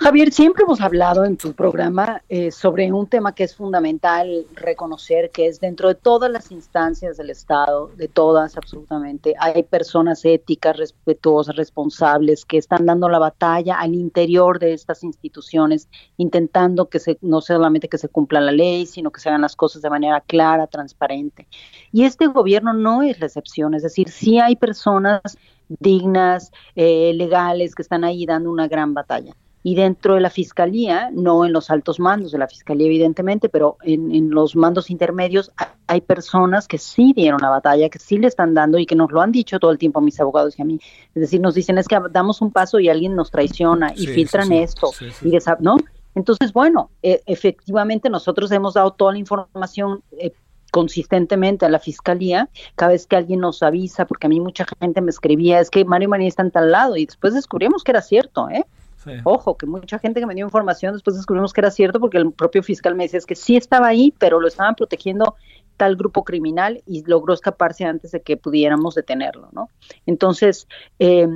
Javier, siempre hemos hablado en tu programa eh, sobre un tema que es fundamental reconocer, que es dentro de todas las instancias del Estado, de todas absolutamente, hay personas éticas, respetuosas, responsables, que están dando la batalla al interior de estas instituciones, intentando que se, no solamente que se cumpla la ley, sino que se hagan las cosas de manera clara, transparente. Y este gobierno no es la excepción, es decir, sí hay personas dignas, eh, legales, que están ahí dando una gran batalla y dentro de la fiscalía, no en los altos mandos de la fiscalía evidentemente, pero en, los mandos intermedios hay personas que sí dieron la batalla, que sí le están dando y que nos lo han dicho todo el tiempo a mis abogados y a mí. Es decir, nos dicen es que damos un paso y alguien nos traiciona y filtran esto y ¿no? Entonces, bueno, e, efectivamente nosotros hemos dado toda la información eh, consistentemente a la fiscalía cada vez que alguien nos avisa, porque a mí mucha gente me escribía, es que Mario María está en tal lado, y después descubrimos que era cierto, ¿eh? Ojo, que mucha gente que me dio información después descubrimos que era cierto porque el propio fiscal me decía es que sí estaba ahí, pero lo estaban protegiendo tal grupo criminal y logró escaparse antes de que pudiéramos detenerlo, ¿no? Entonces, eh,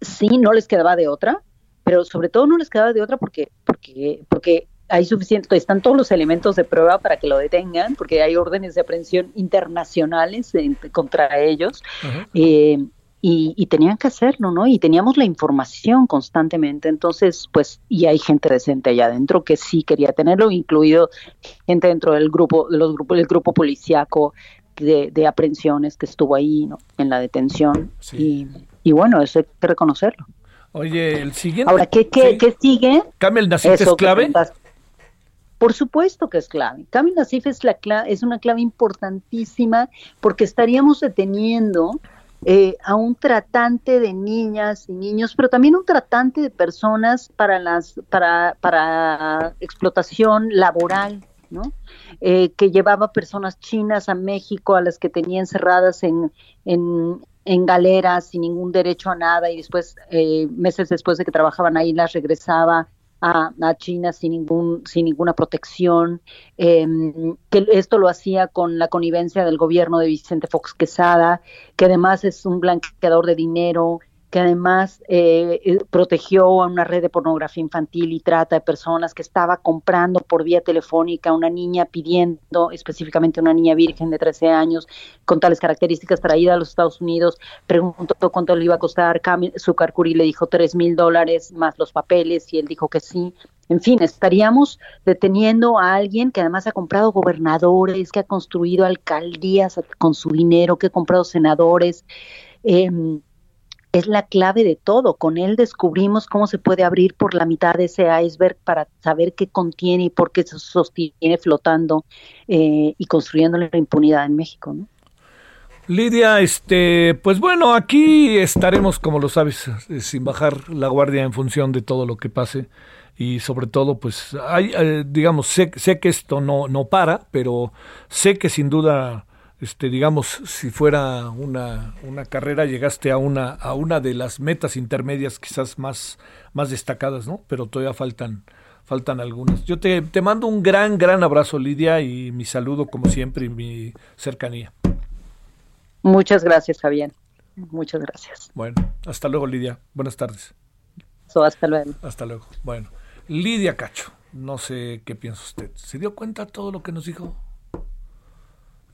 sí, no les quedaba de otra, pero sobre todo no les quedaba de otra porque, porque, porque hay suficiente, están todos los elementos de prueba para que lo detengan, porque hay órdenes de aprehensión internacionales contra ellos. Y, tenían que hacerlo, ¿no? Y teníamos la información constantemente, entonces, pues, y hay gente decente allá adentro que sí quería tenerlo, incluido gente dentro del grupo, de los grupos, del grupo policíaco de, de aprehensiones que estuvo ahí, ¿no? En la detención. Y, y bueno, eso hay que reconocerlo. Oye, el siguiente. Ahora, ¿qué, qué, ¿qué sigue? ¿Camel Nasif es clave? Por supuesto que es clave. Camel Nasif es, la es una clave importantísima porque estaríamos deteniendo eh, a un tratante de niñas y niños, pero también un tratante de personas para las para, para explotación laboral, ¿no? Eh, que llevaba personas chinas a México, a las que tenía encerradas en, en, en galeras sin ningún derecho a nada y después, eh, meses después de que trabajaban ahí, las regresaba a, China sin ningún sin ninguna protección. Em, que esto lo hacía con la connivencia del gobierno de Vicente Fox Quesada que además es un blanqueador de dinero que además eh, eh, protegió a una red de pornografía infantil y trata de personas que estaba comprando por vía telefónica a una niña pidiendo, específicamente una niña virgen de 13 años, con tales características traída a los Estados Unidos, preguntó cuánto le iba a costar, su Curi le dijo 3 mil dólares más los papeles y él dijo que sí. En fin, estaríamos deteniendo a alguien que además ha comprado gobernadores, que ha construido alcaldías con su dinero, que ha comprado senadores. Eh, es la clave de todo. Con él descubrimos cómo se puede abrir por la mitad de ese iceberg para saber qué contiene y por qué se sostiene flotando eh, y construyendo la impunidad en México. ¿no? Lidia, este, pues bueno, aquí estaremos, como lo sabes, eh, sin bajar la guardia en función de todo lo que pase y sobre todo, pues, hay, eh, digamos, sé, sé que esto no, no para, pero sé que sin duda este, digamos, si fuera una, una carrera, llegaste a una, a una de las metas intermedias quizás más, más destacadas, ¿no? Pero todavía faltan, faltan algunas. Yo te, te mando un gran, gran abrazo, Lidia, y mi saludo, como siempre, y mi cercanía. Muchas gracias, Javier. Muchas gracias. Bueno, hasta luego, Lidia. Buenas tardes. hasta luego. Hasta luego. Bueno, Lidia Cacho, no sé qué piensa usted. ¿Se dio cuenta todo lo que nos dijo?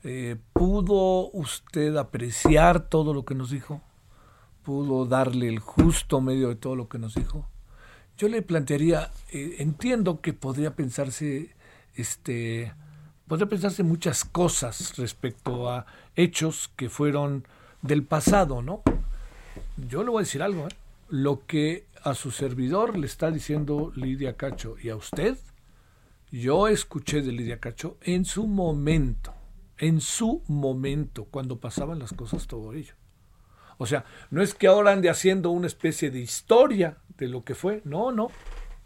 Eh, ¿Pudo usted apreciar todo lo que nos dijo? ¿Pudo darle el justo medio de todo lo que nos dijo? Yo le plantearía, eh, entiendo que podría pensarse, este, podría pensarse muchas cosas respecto a hechos que fueron del pasado, ¿no? Yo le voy a decir algo, ¿eh? Lo que a su servidor le está diciendo Lidia Cacho y a usted, yo escuché de Lidia Cacho en su momento en su momento, cuando pasaban las cosas todo ello. O sea, no es que ahora ande haciendo una especie de historia de lo que fue, no, no,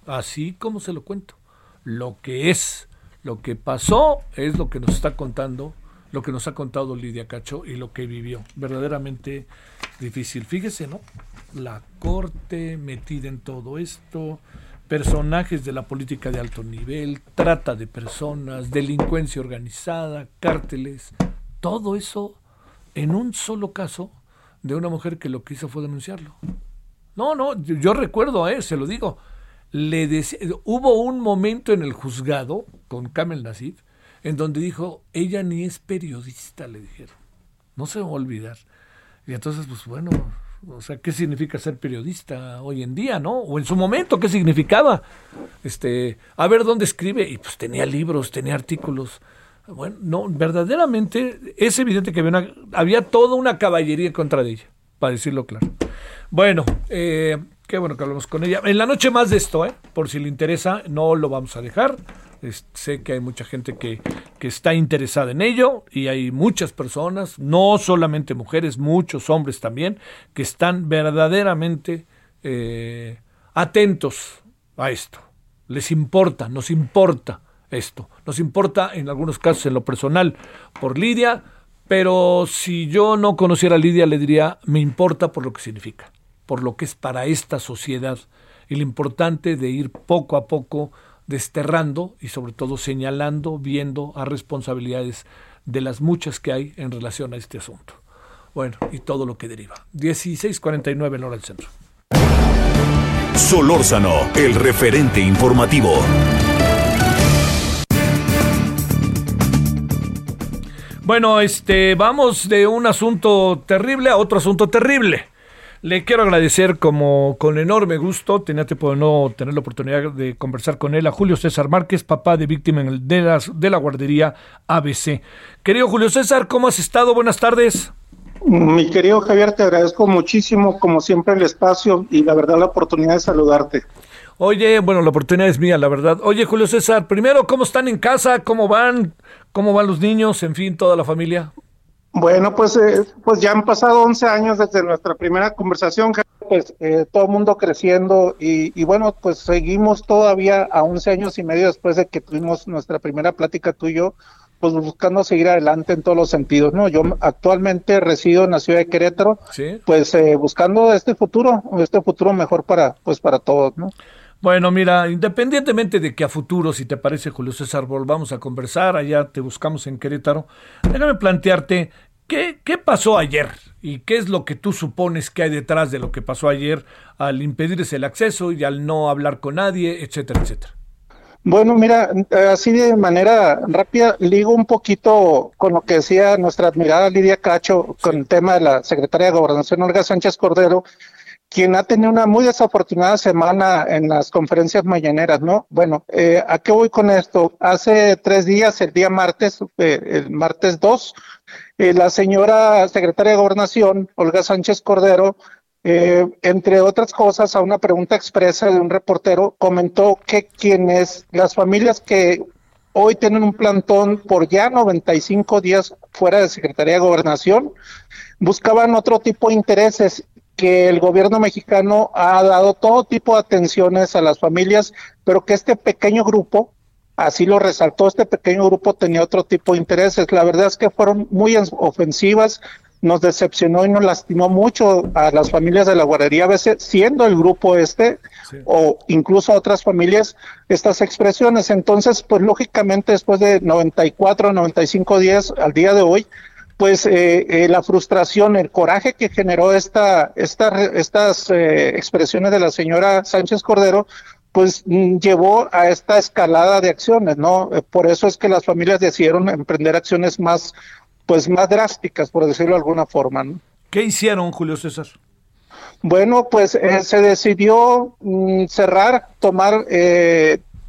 así como se lo cuento. Lo que es, lo que pasó es lo que nos está contando, lo que nos ha contado Lidia Cacho y lo que vivió. Verdaderamente difícil. Fíjese, ¿no? La corte metida en todo esto, personajes de la política de alto nivel, trata de personas, delincuencia organizada, cárteles, todo eso en un solo caso de una mujer que lo que hizo fue denunciarlo. No, no, yo recuerdo, eh, se lo digo, le hubo un momento en el juzgado con Kamel Nasif en donde dijo, ella ni es periodista, le dijeron. No se va a olvidar. Y entonces, pues bueno, o sea, ¿qué significa ser periodista hoy en día, no? O en su momento, ¿qué significaba? Este, a ver dónde escribe. Y pues tenía libros, tenía artículos. Bueno, no, verdaderamente es evidente que había, había toda una caballería en contra de ella, para decirlo claro. Bueno, eh, qué bueno que hablamos con ella. En la noche más de esto, ¿eh? Por si le interesa, no lo vamos a dejar sé que hay mucha gente que, está interesada en ello y hay muchas personas, no solamente mujeres, muchos hombres también, que están verdaderamente eh, atentos a esto. les importa, nos importa esto. Nos importa en algunos casos en lo personal por Lidia, pero si yo no conociera a Lidia le diría, me importa por lo que significa, por lo que es para esta sociedad y lo importante de ir poco a poco desterrando y sobre todo señalando, viendo a responsabilidades de las muchas que hay en relación a este asunto. Bueno, y todo lo que deriva. 16:49 en hora del centro. Solórzano, el referente informativo. Bueno, este, vamos de un asunto terrible a otro asunto terrible. Le quiero agradecer como con enorme gusto, tenía tiempo de no tener la oportunidad de conversar con él, a Julio César Márquez, papá de víctima de, las, de la guardería ABC. Querido Julio César, ¿cómo has estado? Buenas tardes. Mi querido Javier, te agradezco muchísimo, como siempre, el espacio y la verdad la oportunidad de saludarte. Oye, bueno, la oportunidad es mía, la verdad. Oye, Julio César, primero, ¿cómo están en casa? ¿Cómo van? ¿Cómo van los niños? En fin, toda la familia. Bueno, pues, eh, pues ya han pasado 11 años desde nuestra primera conversación, pues eh, todo el mundo creciendo y, y, bueno, pues seguimos todavía a 11 años y medio después de que tuvimos nuestra primera plática tú y yo, pues buscando seguir adelante en todos los sentidos, ¿no? Yo actualmente resido en la ciudad de Querétaro, pues eh, buscando este futuro, este futuro mejor para, pues para todos, ¿no? Bueno, mira, independientemente de que a futuro, si te parece, Julio César, volvamos a conversar, allá te buscamos en Querétaro, déjame plantearte qué, qué pasó ayer y qué es lo que tú supones que hay detrás de lo que pasó ayer al impedirse el acceso y al no hablar con nadie, etcétera, etcétera. Bueno, mira, así de manera rápida, ligo un poquito con lo que decía nuestra admirada Lidia Cacho con el tema de la secretaria de Gobernación Olga Sánchez Cordero, quien ha tenido una muy desafortunada semana en las conferencias mañaneras, ¿no? Bueno, eh, ¿a qué voy con esto? Hace tres días, el día martes, eh, el martes 2, eh, la señora secretaria de Gobernación, Olga Sánchez Cordero, eh, entre otras cosas, a una pregunta expresa de un reportero, comentó que quienes, las familias que hoy tienen un plantón por ya 95 días fuera de Secretaría de Gobernación, buscaban otro tipo de intereses que el gobierno mexicano ha dado todo tipo de atenciones a las familias, pero que este pequeño grupo, así lo resaltó, este pequeño grupo tenía otro tipo de intereses. La verdad es que fueron muy ofensivas, nos decepcionó y nos lastimó mucho a las familias de la guardería, a veces siendo el grupo este o incluso a otras familias estas expresiones. Entonces, pues lógicamente después de 94, 95 días al día de hoy, pues eh, eh, la frustración, el coraje que generó esta, esta estas eh, expresiones de la señora Sánchez Cordero, pues mm, llevó a esta escalada de acciones, ¿no? por eso es que las familias decidieron emprender acciones más, pues más drásticas, por decirlo de alguna forma, ¿no? ¿Qué hicieron, Julio César? Bueno, pues se decidió mm, cerrar, tomar,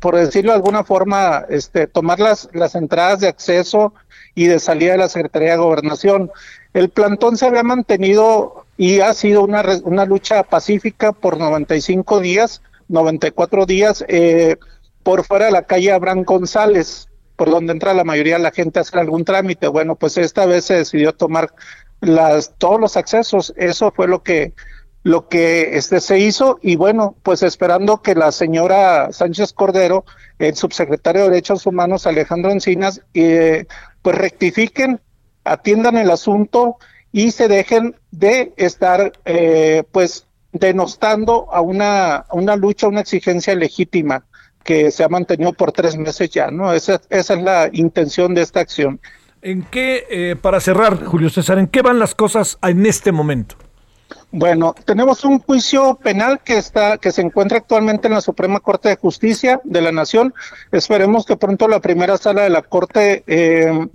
por decirlo de alguna forma, este, tomar las, las entradas de acceso y de salida de la Secretaría de Gobernación. El plantón se había mantenido y ha sido una, una lucha pacífica por 95 días, 94 días, eh, por fuera de la calle Abraham González, por donde entra la mayoría de la gente a hacer algún trámite. Bueno, pues esta vez se decidió tomar las, todos los accesos. Eso fue lo que lo que este se hizo y bueno, pues esperando que la señora Sánchez Cordero, el subsecretario de Derechos Humanos Alejandro Encinas, eh, pues rectifiquen, atiendan el asunto y se dejen de estar eh, pues denostando a una, una lucha, una exigencia legítima que se ha mantenido por tres meses ya, ¿no? Esa, esa es la intención de esta acción. ¿En qué, eh, para cerrar, Julio César, en qué van las cosas en este momento? Bueno, tenemos un juicio penal que está, que se encuentra actualmente en la Suprema Corte de Justicia de la Nación. Esperemos que pronto la primera sala de la Corte eh,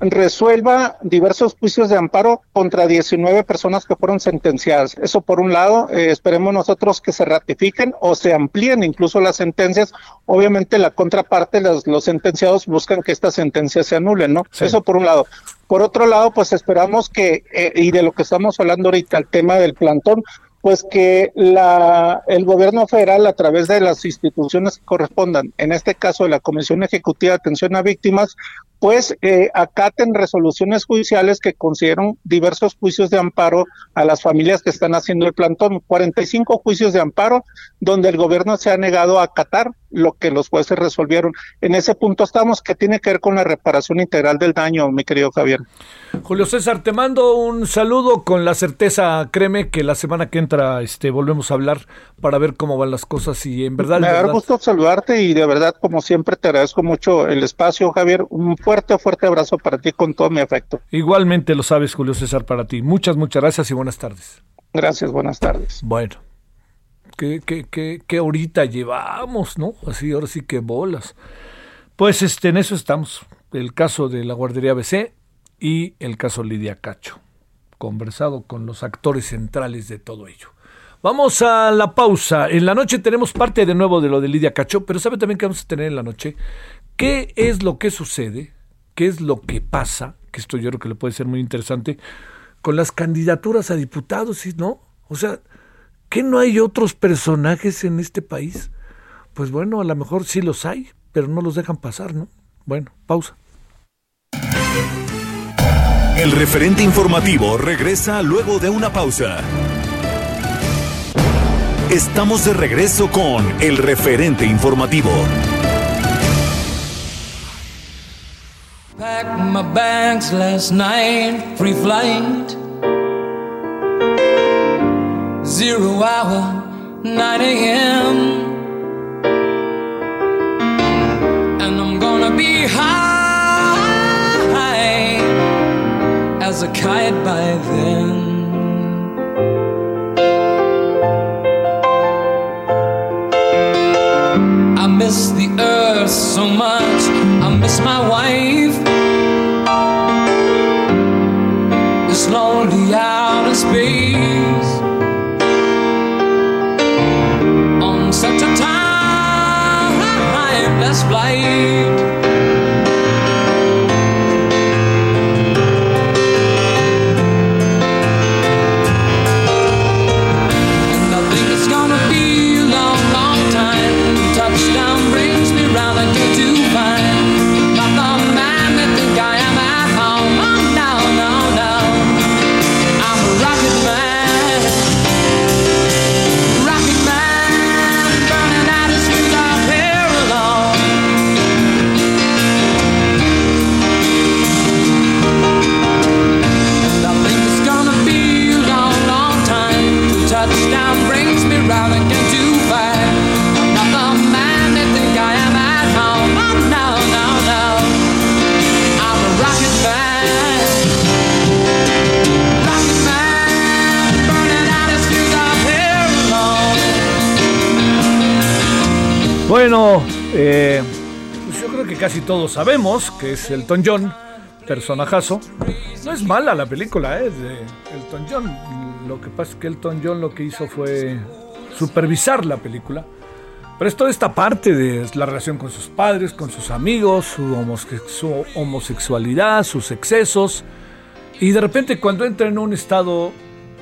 resuelva diversos juicios de amparo contra 19 personas que fueron sentenciadas. Eso por un lado, eh, esperemos nosotros que se ratifiquen o se amplíen incluso las sentencias. Obviamente la contraparte, los, los sentenciados buscan que estas sentencias se anulen, ¿no? Eso por un lado. Por otro lado, pues esperamos que, eh, y de lo que estamos hablando ahorita, el tema del plantón, pues que la, el gobierno federal a través de las instituciones que correspondan, en este caso la Comisión Ejecutiva de Atención a Víctimas, pues eh, acaten resoluciones judiciales que consideran diversos juicios de amparo a las familias que están haciendo el plantón. 45 juicios de amparo donde el gobierno se ha negado a acatar lo que los jueces resolvieron. En ese punto estamos, que tiene que ver con la reparación integral del daño, mi querido Javier. Julio César, te mando un saludo con la certeza, créeme que la semana que entra este, volvemos a hablar para ver cómo van las cosas y en verdad... Me da gusto saludarte y de verdad, como siempre, te agradezco mucho el espacio, Javier. Un fuerte, fuerte abrazo para ti con todo mi afecto. Igualmente lo sabes, Julio César, para ti. Muchas, muchas gracias y buenas tardes. Gracias, buenas tardes. Bueno qué, qué, qué, ahorita llevamos, ¿no? Así, ahora sí que bolas. Pues este, en eso estamos. El caso de la guardería BC y el caso Lidia Cacho. Conversado con los actores centrales de todo ello. Vamos a la pausa. En la noche tenemos parte de nuevo de lo de Lidia Cacho, pero ¿sabe también que vamos a tener en la noche? ¿Qué es lo que sucede? ¿Qué es lo que pasa? Que esto yo creo que le puede ser muy interesante con las candidaturas a diputados, ¿no? O sea, ¿Qué no hay otros personajes en este país? Pues bueno, a lo mejor sí los hay, pero no los dejan pasar, ¿no? Bueno, pausa. El referente informativo regresa luego de una pausa. Estamos de regreso con el referente informativo. Pack my bags last night, free flight. zero hour, 9 a.m. And I'm gonna be high as a kite by then. I miss the earth so much, I miss my wife. name. Bueno, eh, pues yo creo que casi todos sabemos que es Elton John, personajazo. No es mala la película, ¿eh? es de Elton John. Lo que pasa es que Elton John lo que hizo fue supervisar la película. Pero es toda esta parte de la relación con sus padres, con sus amigos, su, homosexualidad, sus excesos. Y de repente cuando entra en un estado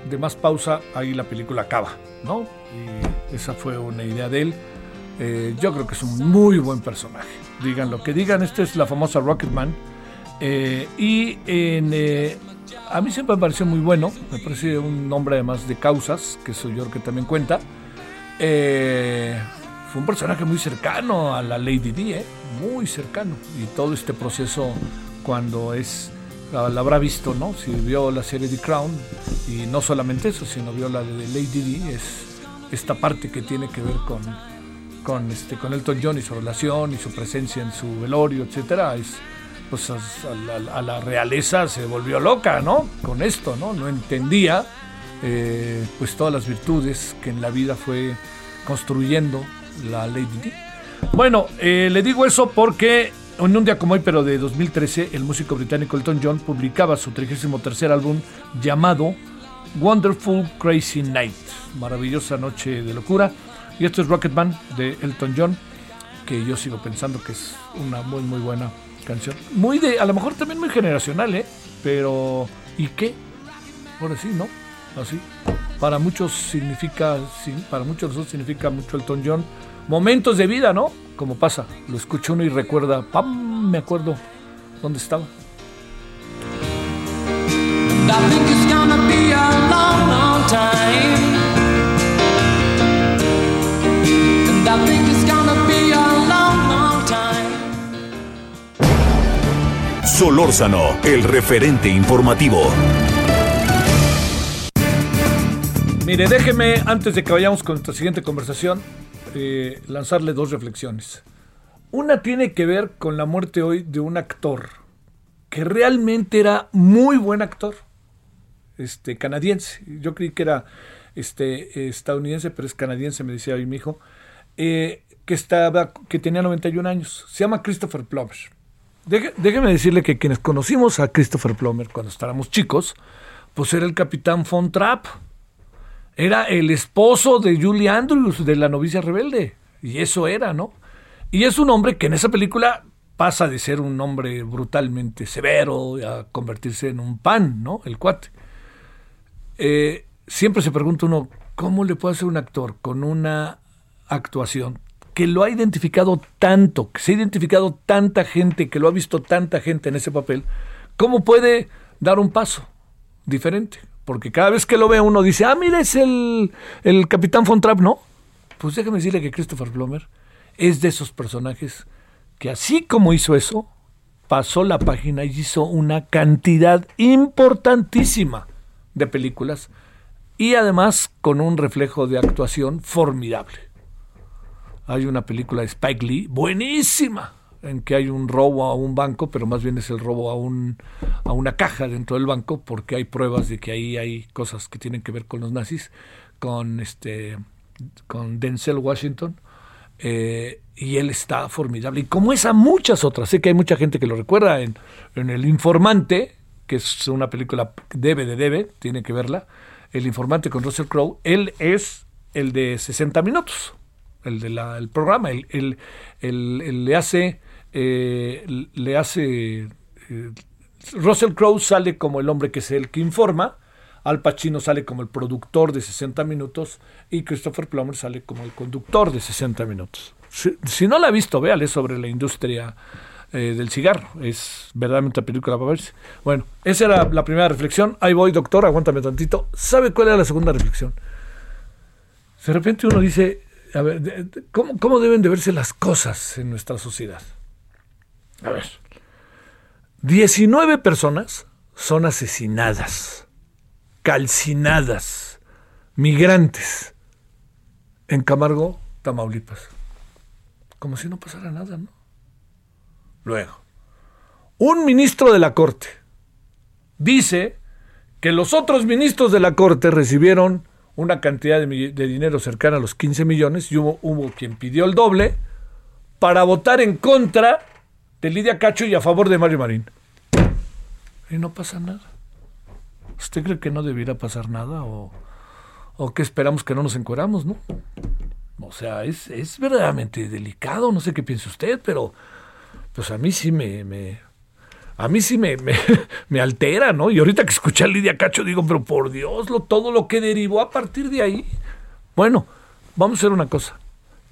de más pausa, ahí la película acaba, ¿no? Y esa fue una idea de él. Eh, yo creo que es un muy buen personaje. Digan lo que digan, esta es la famosa Rocketman. Eh, y eh, a mí siempre me pareció muy bueno, me parece un nombre además de causas, que soy yo que también cuenta. fue un personaje muy cercano a la Lady D, muy cercano. Y todo este proceso cuando es, la, habrá visto, ¿no? Si vio la serie The Crown, y no solamente eso, sino vio la de Lady D, es esta parte que tiene que ver con con este con Elton John y su relación y su presencia en su velorio, etcétera, es pues a, la, realeza se volvió loca, ¿no? Con esto, ¿no? No entendía eh, pues todas las virtudes que en la vida fue construyendo la Lady Di. Bueno, eh, le digo eso porque en un día como hoy, pero de 2013, el músico británico Elton John publicaba su 33 álbum llamado Wonderful Crazy Night, maravillosa noche de locura y esto es Rocketman de Elton John, que yo sigo pensando que es una muy, muy buena canción. Muy de, a lo mejor también muy generacional, ¿eh? Pero, ¿y qué? Ahora sí, ¿no? Así. para muchos significa, para muchos nosotros significa mucho Elton John. Momentos de vida, ¿no? Como pasa, lo escucha uno y recuerda, ¡pam! Me acuerdo dónde estaba. Solórzano, el referente informativo. Mire, déjeme, antes de que vayamos con nuestra siguiente conversación, eh, lanzarle dos reflexiones. Una tiene que ver con la muerte hoy de un actor que realmente era muy buen actor, este canadiense. Yo creí que era este estadounidense, pero es canadiense, me decía hoy mi hijo, eh, que estaba, que tenía 91 años. Se llama Christopher Plummer. déjeme decirle que quienes conocimos a Christopher Plummer cuando estábamos chicos, pues era el capitán Von Trapp era el esposo de Julie Andrews, de la novicia rebelde. Y eso era, ¿no? Y es un hombre que en esa película pasa de ser un hombre brutalmente severo a convertirse en un pan, ¿no? El cuate. Eh, siempre se pregunta uno, ¿cómo le puede hacer un actor con una actuación que lo ha identificado tanto, que se ha identificado tanta gente, que lo ha visto tanta gente en ese papel, ¿cómo puede dar un paso diferente? Porque cada vez que lo ve uno dice, ah, mira, es el, el Capitán Von Trapp, ¿no? Pues déjame decirle que Christopher Plummer es de esos personajes que así como hizo eso, pasó la página y hizo una cantidad importantísima de películas y además con un reflejo de actuación formidable. Hay una película de Spike Lee buenísima, en que hay un robo a un banco, pero más bien es el robo a, un, a una caja dentro del banco, porque hay pruebas de que ahí hay cosas que tienen que ver con los nazis, con, este, con Denzel Washington. Eh, y él está formidable. Y como esa, muchas otras. Sé que hay mucha gente que lo recuerda en, en El Informante, que es una película debe de debe, tiene que verla. El Informante con Russell Crowe. Él es el de 60 minutos, el del programa. Él, le hace eh, le hace... Eh, Russell Crowe sale como el hombre que es el que informa, Al Pacino sale como el productor de 60 minutos y Christopher Plummer sale como el conductor de 60 minutos. Si, no la ha visto, véale sobre la industria eh, del cigarro. Es verdaderamente película para verse. Bueno, esa era la primera reflexión. Ahí voy, doctor, aguántame tantito. ¿Sabe cuál era la segunda reflexión? De repente uno dice, a ver, ¿cómo, cómo deben de verse las cosas en nuestra sociedad? A ver. 19 personas son asesinadas, calcinadas, migrantes en Camargo, Tamaulipas. Como si no pasara nada, ¿no? Luego, un ministro de la Corte dice que los otros ministros de la Corte recibieron una cantidad de, dinero cercana a los 15 millones y hubo, quien pidió el doble para votar en contra de Lidia Cacho y a favor de Mario Marín. Y no pasa nada. ¿Usted cree que no debiera pasar nada o, o que esperamos que no nos encueramos, no? O sea, es, es verdaderamente delicado, no sé qué piense usted, pero pues a mí sí me a mí sí me, me, altera, ¿no? Y ahorita que escuché a Lidia Cacho digo, pero por Dios, lo, todo lo que derivó a partir de ahí. Bueno, vamos a hacer una cosa.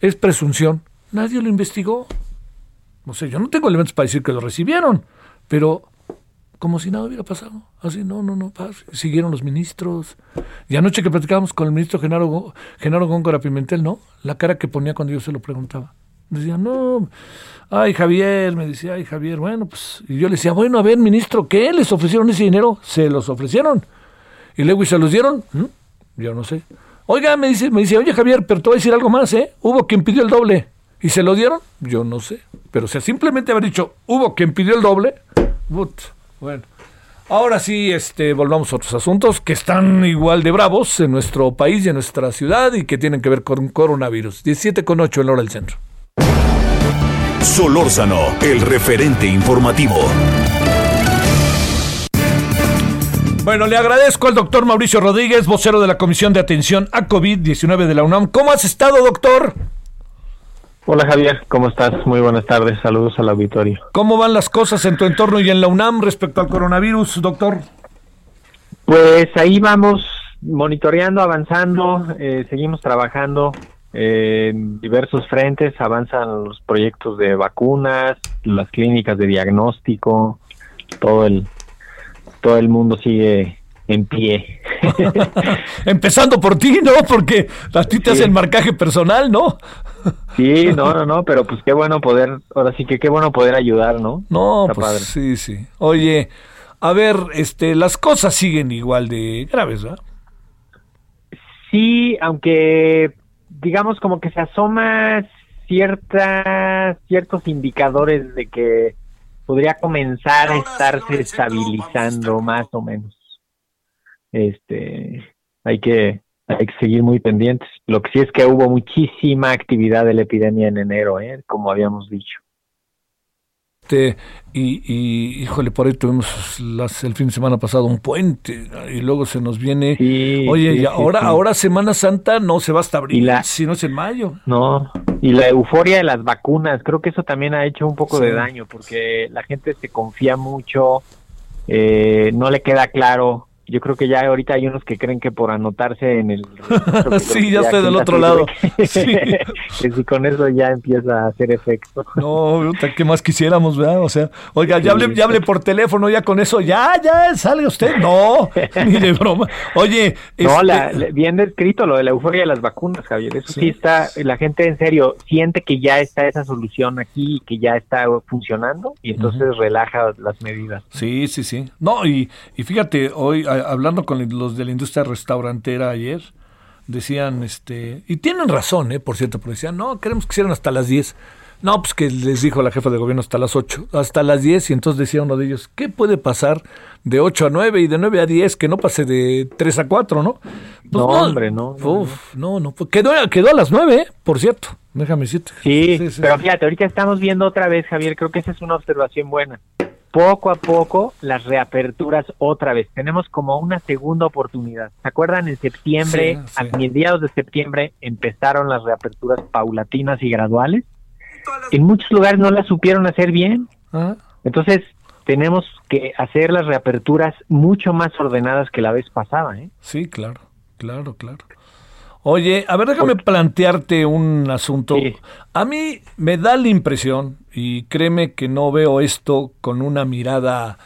Es presunción. Nadie lo investigó. No sé, yo no tengo elementos para decir que lo recibieron, pero como si nada hubiera pasado. Así, no, no, no, siguieron los ministros. Y anoche que platicábamos con el ministro Genaro, Genaro Góngora Pimentel, ¿no? La cara que ponía cuando yo se lo preguntaba. Decía, no, ay Javier, me decía, ay Javier, bueno, pues, y yo le decía, bueno, a ver, ministro, ¿qué? ¿Les ofrecieron ese dinero? Se los ofrecieron. Y luego, ¿y se los dieron? ¿Mm? Yo no sé. Oiga, me dice, me dice, oye Javier, pero te voy a decir algo más, ¿eh? Hubo quien pidió el doble. ¿Y se lo dieron? Yo no sé. Pero si simplemente haber dicho, hubo quien pidió el doble, bueno. Ahora sí, este, volvamos a otros asuntos que están igual de bravos en nuestro país y en nuestra ciudad y que tienen que ver con coronavirus. 17 con 8 en la hora del centro. Solórzano, el referente informativo. Bueno, le agradezco al doctor Mauricio Rodríguez, vocero de la Comisión de Atención a COVID-19 de la UNAM. ¿Cómo has estado, doctor? Hola Javier, ¿cómo estás? Muy buenas tardes, saludos al auditorio. ¿Cómo van las cosas en tu entorno y en la UNAM respecto al coronavirus, doctor? Pues ahí vamos monitoreando, avanzando, eh, seguimos trabajando en diversos frentes, avanzan los proyectos de vacunas, las clínicas de diagnóstico, todo el todo el mundo sigue en pie. Empezando por ti, ¿no? Porque a ti te hace el marcaje personal, ¿no? sí, no, no, no, pero pues qué bueno poder, ahora sí que qué bueno poder ayudar, ¿no? No, pues sí, sí. Oye, a ver, este, las cosas siguen igual de graves, ¿verdad? Sí, aunque digamos como que se asoma ciertas ciertos indicadores de que podría comenzar a estarse estabilizando más o menos. Este, hay que hay que seguir muy pendientes. Lo que sí es que hubo muchísima actividad de la epidemia en enero, ¿eh? como habíamos dicho. Este, y, y, híjole, por ahí tuvimos las, el fin de semana pasado un puente y luego se nos viene. oye, y ahora, ahora Semana Santa no se va hasta abril, si no es en mayo. No, y la euforia de las vacunas, creo que eso también ha hecho un poco de daño porque la gente se confía mucho, eh, no le queda claro yo creo que ya ahorita hay unos que creen que por anotarse en el... sí, ya estoy del otro lado. Que, si con eso ya empieza a hacer efecto. no, ¿qué más quisiéramos, verdad? O sea, oiga, ya hable, ya hable por teléfono, ya con eso, ya, ya, sale usted. No, ni de broma. Oye... No, este bien descrito lo de la euforia de las vacunas, Javier. Eso sí. está, la gente en serio siente que ya está esa solución aquí, que ya está funcionando y entonces relaja las medidas. Sí, sí, sí. No, y, y fíjate, hoy hablando con los de la industria restaurantera ayer, decían, este, y tienen razón, eh, por cierto, pero decían, no, queremos que hicieran hasta las 10. No, pues que les dijo la jefa de gobierno hasta las 8, hasta las 10, y entonces decía uno de ellos, ¿qué puede pasar de 8 a 9 y de 9 a 10 que no pase de 3 a 4, no? Pues no, hombre, no. Uf, no, no, pues quedó, quedó a las 9, eh, por cierto, déjame decirte. Sí, sí, pero fíjate, ahorita estamos viendo otra vez, Javier, creo que esa es una observación buena poco a poco las reaperturas otra vez. Tenemos como una segunda oportunidad. ¿Se acuerdan? En septiembre, a mediados de septiembre, empezaron las reaperturas paulatinas y graduales. En muchos lugares no las supieron hacer bien. Ah. Entonces, tenemos que hacer las reaperturas mucho más ordenadas que la vez pasada. ¿eh? Sí, claro, claro, claro. Oye, a ver, déjame plantearte un asunto. A mí me da la impresión, y créeme que no veo esto con una mirada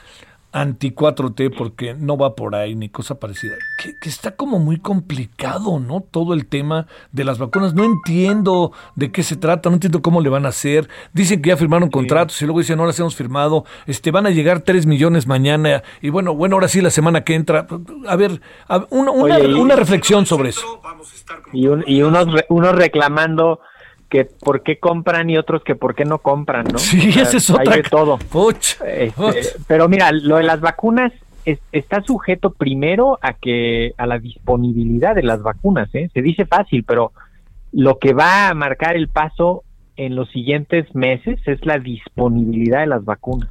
anti 4T porque no va por ahí ni cosa parecida. Que, está como muy complicado, ¿no? Todo el tema de las vacunas. No entiendo de qué se trata, no entiendo cómo le van a hacer. Dicen que ya firmaron contratos y luego dicen no las hemos firmado. Este, van a llegar 3 millones mañana y bueno, bueno, ahora sí la semana que entra. A ver, una, una, reflexión sobre eso. Y, y unos, unos reclamando que por qué compran y otros que por qué no compran, ¿no? Sí, ese es otra. Hay de todo. Este, pero mira, lo de las vacunas está sujeto primero a que a la disponibilidad de las vacunas, ¿eh? Se dice fácil, pero lo que va a marcar el paso en los siguientes meses es la disponibilidad de las vacunas.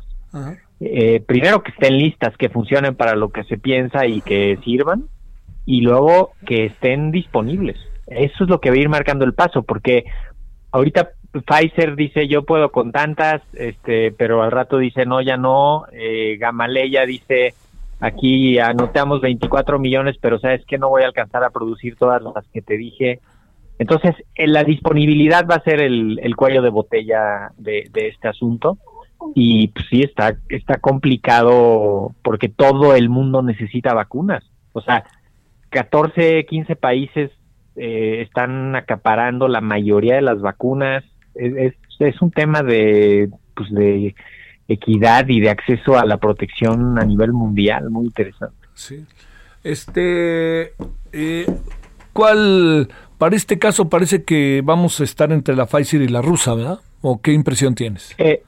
Eh, primero que estén listas, que funcionen para lo que se piensa y que sirvan, y luego que estén disponibles. Eso es lo que va a ir marcando el paso, porque ahorita Pfizer dice yo puedo con tantas, este, pero al rato dice no, ya no. Eh, Gamaleya dice aquí anotamos 24 millones, pero sabes que no voy a alcanzar a producir todas las que te dije. Entonces, eh, la disponibilidad va a ser el, cuello de botella de, este asunto. Y pues, sí, está, está complicado porque todo el mundo necesita vacunas. O sea, 14, 15 países eh, están acaparando la mayoría de las vacunas. Es, es, un tema de, pues de equidad y de acceso a la protección a nivel mundial, muy interesante. Sí. Este, eh, ¿cuál, para este caso parece que vamos a estar entre la Pfizer y la rusa, ¿verdad? ¿O qué impresión tienes? Eh,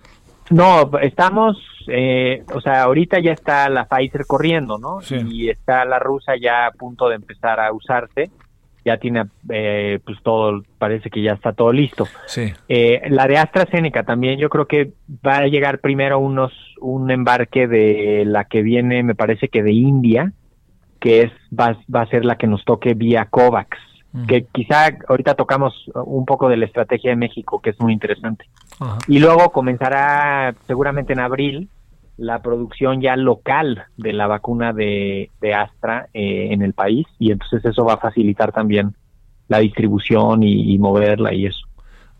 no, estamos, eh, o sea, ahorita ya está la Pfizer corriendo, ¿no? Y está la rusa ya a punto de empezar a usarse ya tiene eh, pues todo, parece que ya está todo listo. Sí. Eh, la de AstraZeneca también yo creo que va a llegar primero unos un embarque de la que viene, me parece que de India, que es va, va a ser la que nos toque vía COVAX, que quizá ahorita tocamos un poco de la estrategia de México, que es muy interesante. Y luego comenzará seguramente en abril la producción ya local de la vacuna de, de Astra eh, en el país y entonces eso va a facilitar también la distribución y, y moverla y eso.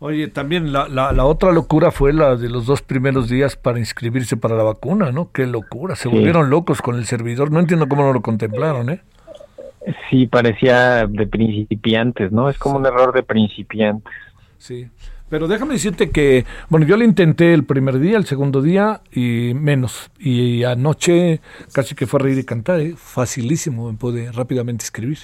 Oye, también la, la, la, otra locura fue la de los dos primeros días para inscribirse para la vacuna, ¿no? Qué locura, se volvieron locos con el servidor, no entiendo cómo no lo contemplaron, ¿eh? Sí, parecía de principiantes, ¿no? Es como un error de principiantes. Sí, pero déjame decirte que, bueno, yo lo intenté el primer día, el segundo día y menos. Y anoche casi que fue a reír y cantar, ¿eh? Facilísimo, me pude rápidamente inscribir.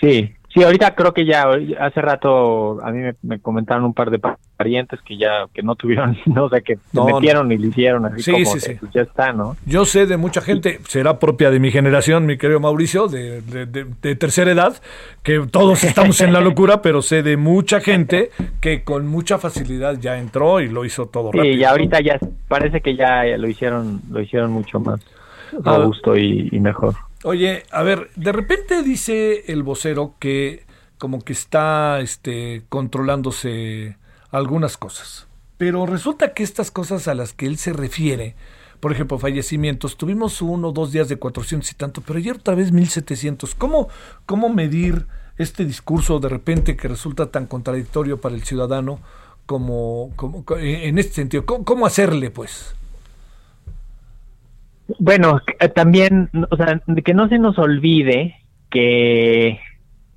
Sí, Sí, ahorita creo que ya hace rato a mí me, comentaron un par de parientes que ya que no tuvieron, no, o sea, que se metieron y lo hicieron así sí, como sí, sí. Pues ya está, ¿no? Yo sé de mucha gente, será propia de mi generación, mi querido Mauricio, de, de, de, de tercera edad, que todos estamos en la locura, pero sé de mucha gente que con mucha facilidad ya entró y lo hizo todo sí, rápido. y ahorita ya parece que ya lo hicieron, lo hicieron mucho más robusto y, y mejor. Oye, a ver, de repente dice el vocero que como que está este, controlándose algunas cosas. Pero resulta que estas cosas a las que él se refiere, por ejemplo, fallecimientos, tuvimos uno o dos días de 400 y tanto, pero ayer otra vez 1700. ¿Cómo, cómo medir este discurso de repente que resulta tan contradictorio para el ciudadano como, como en este sentido? ¿Cómo, cómo hacerle, pues? Bueno, también, o sea, que no se nos olvide que,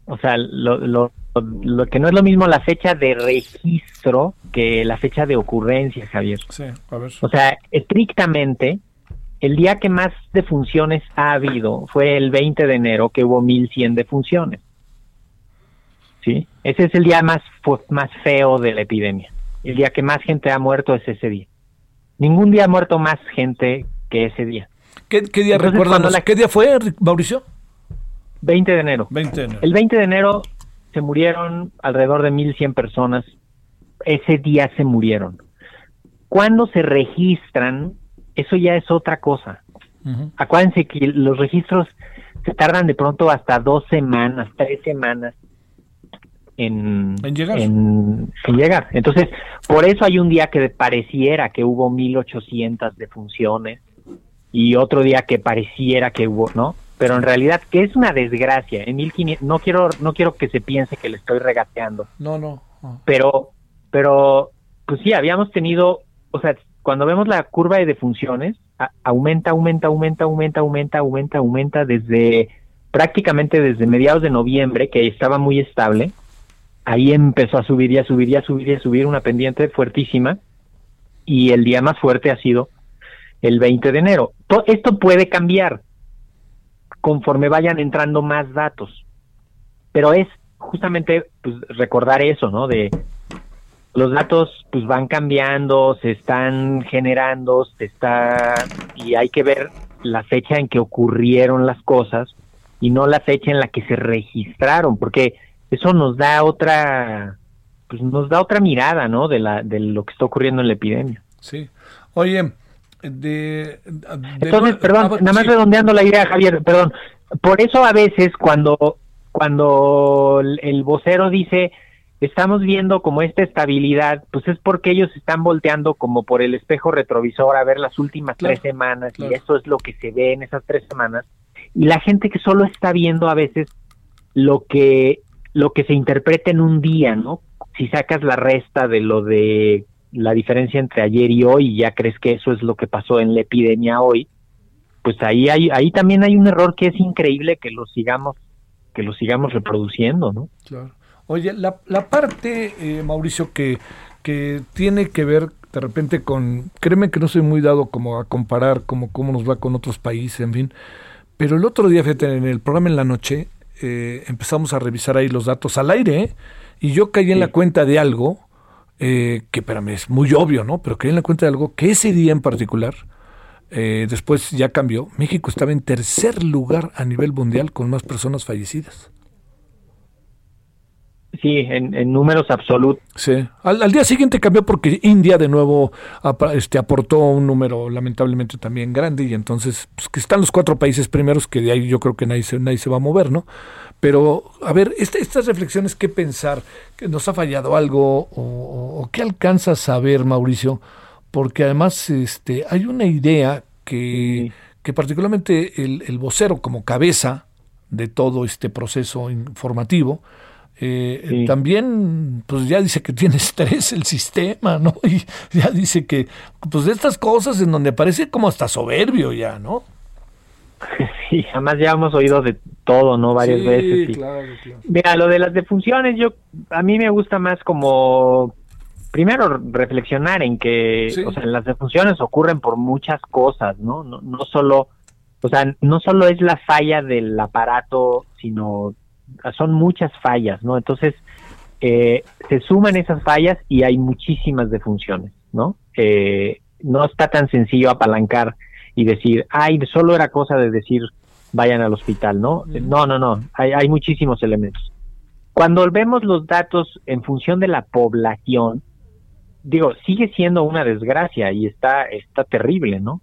o sea, lo, lo, lo, que no es lo mismo la fecha de registro que la fecha de ocurrencia, Javier. Sí, a ver. O sea, estrictamente, el día que más defunciones ha habido fue el 20 de enero, que hubo 1100 defunciones. ¿Sí? Ese es el día más, más feo de la epidemia. El día que más gente ha muerto es ese día. Ningún día ha muerto más gente que ese día. ¿Qué, qué día recuerdan? La... ¿Qué día fue, Mauricio? 20 de enero. 20 de enero. El 20 de enero se murieron alrededor de 1.100 personas. Ese día se murieron. Cuando se registran, eso ya es otra cosa. Uh -huh. Acuérdense que los registros se tardan de pronto hasta dos semanas, tres semanas en, en, llegar. En, en, llegar. Entonces, por eso hay un día que pareciera que hubo 1800 defunciones y otro día que pareciera que hubo, ¿no? Pero en realidad que es una desgracia. En 1500 no quiero no quiero que se piense que le estoy regateando. No, no. no. Pero pero pues sí, habíamos tenido, o sea, cuando vemos la curva de defunciones, a, aumenta, aumenta, aumenta, aumenta, aumenta, aumenta, aumenta desde prácticamente desde mediados de noviembre, que estaba muy estable, ahí empezó a subir y a subir y a subir y a subir una pendiente fuertísima y el día más fuerte ha sido el 20 de enero. Esto puede cambiar conforme vayan entrando más datos, pero es justamente pues, recordar eso, ¿no? De los datos pues van cambiando, se están generando, se está y hay que ver la fecha en que ocurrieron las cosas y no la fecha en la que se registraron, porque eso nos da otra pues nos da otra mirada no de la de lo que está ocurriendo en la epidemia sí oye de, de entonces perdón ah, nada más sí. redondeando la idea Javier perdón por eso a veces cuando cuando el vocero dice estamos viendo como esta estabilidad pues es porque ellos están volteando como por el espejo retrovisor a ver las últimas claro, tres semanas claro. y eso es lo que se ve en esas tres semanas y la gente que solo está viendo a veces lo que lo que se interpreta en un día, ¿no? Si sacas la resta de lo de la diferencia entre ayer y hoy y ya crees que eso es lo que pasó en la epidemia hoy, pues ahí hay ahí también hay un error que es increíble que lo sigamos que lo sigamos reproduciendo, ¿no? Claro. Oye, la, la parte, eh, Mauricio, que, que tiene que ver de repente con, créeme que no soy muy dado como a comparar como cómo nos va con otros países, en fin, pero el otro día, fíjate, en el programa en la noche, eh, empezamos a revisar ahí los datos al aire, ¿eh? y yo caí en sí. la cuenta de algo, eh, que para mí es muy obvio, ¿no? Pero caí en la cuenta de algo que ese día en particular, eh, después ya cambió, México estaba en tercer lugar a nivel mundial con más personas fallecidas. Sí, en, en, números absolutos. Sí. Al, al, día siguiente cambió porque India de nuevo este, aportó un número lamentablemente también grande y entonces pues, que están los cuatro países primeros que de ahí yo creo que nadie se, nadie se va a mover, ¿no? Pero, a ver, este, estas reflexiones, ¿qué pensar? ¿Que nos ha fallado algo? ¿O, o qué alcanza a saber, Mauricio? porque además este, hay una idea que, que particularmente el, el vocero como cabeza de todo este proceso informativo, eh, También, pues ya dice que tiene estrés el sistema, ¿no? Y ya dice que, pues de estas cosas en donde parece como hasta soberbio ya, ¿no? Sí, además ya hemos oído de todo, ¿no? Varias veces. Mira, lo de las defunciones, yo, a mí me gusta más como, primero, reflexionar en que, o sea, las defunciones ocurren por muchas cosas, ¿no? No, no solo, o sea, no solo es la falla del aparato, sino son muchas fallas, ¿no? Entonces, eh, se suman esas fallas y hay muchísimas defunciones, ¿no? Eh, no está tan sencillo apalancar y decir, ay, solo era cosa de decir, vayan al hospital, ¿no? No, no, no, hay, hay muchísimos elementos. Cuando vemos los datos en función de la población, digo, sigue siendo una desgracia y está, está terrible, ¿no?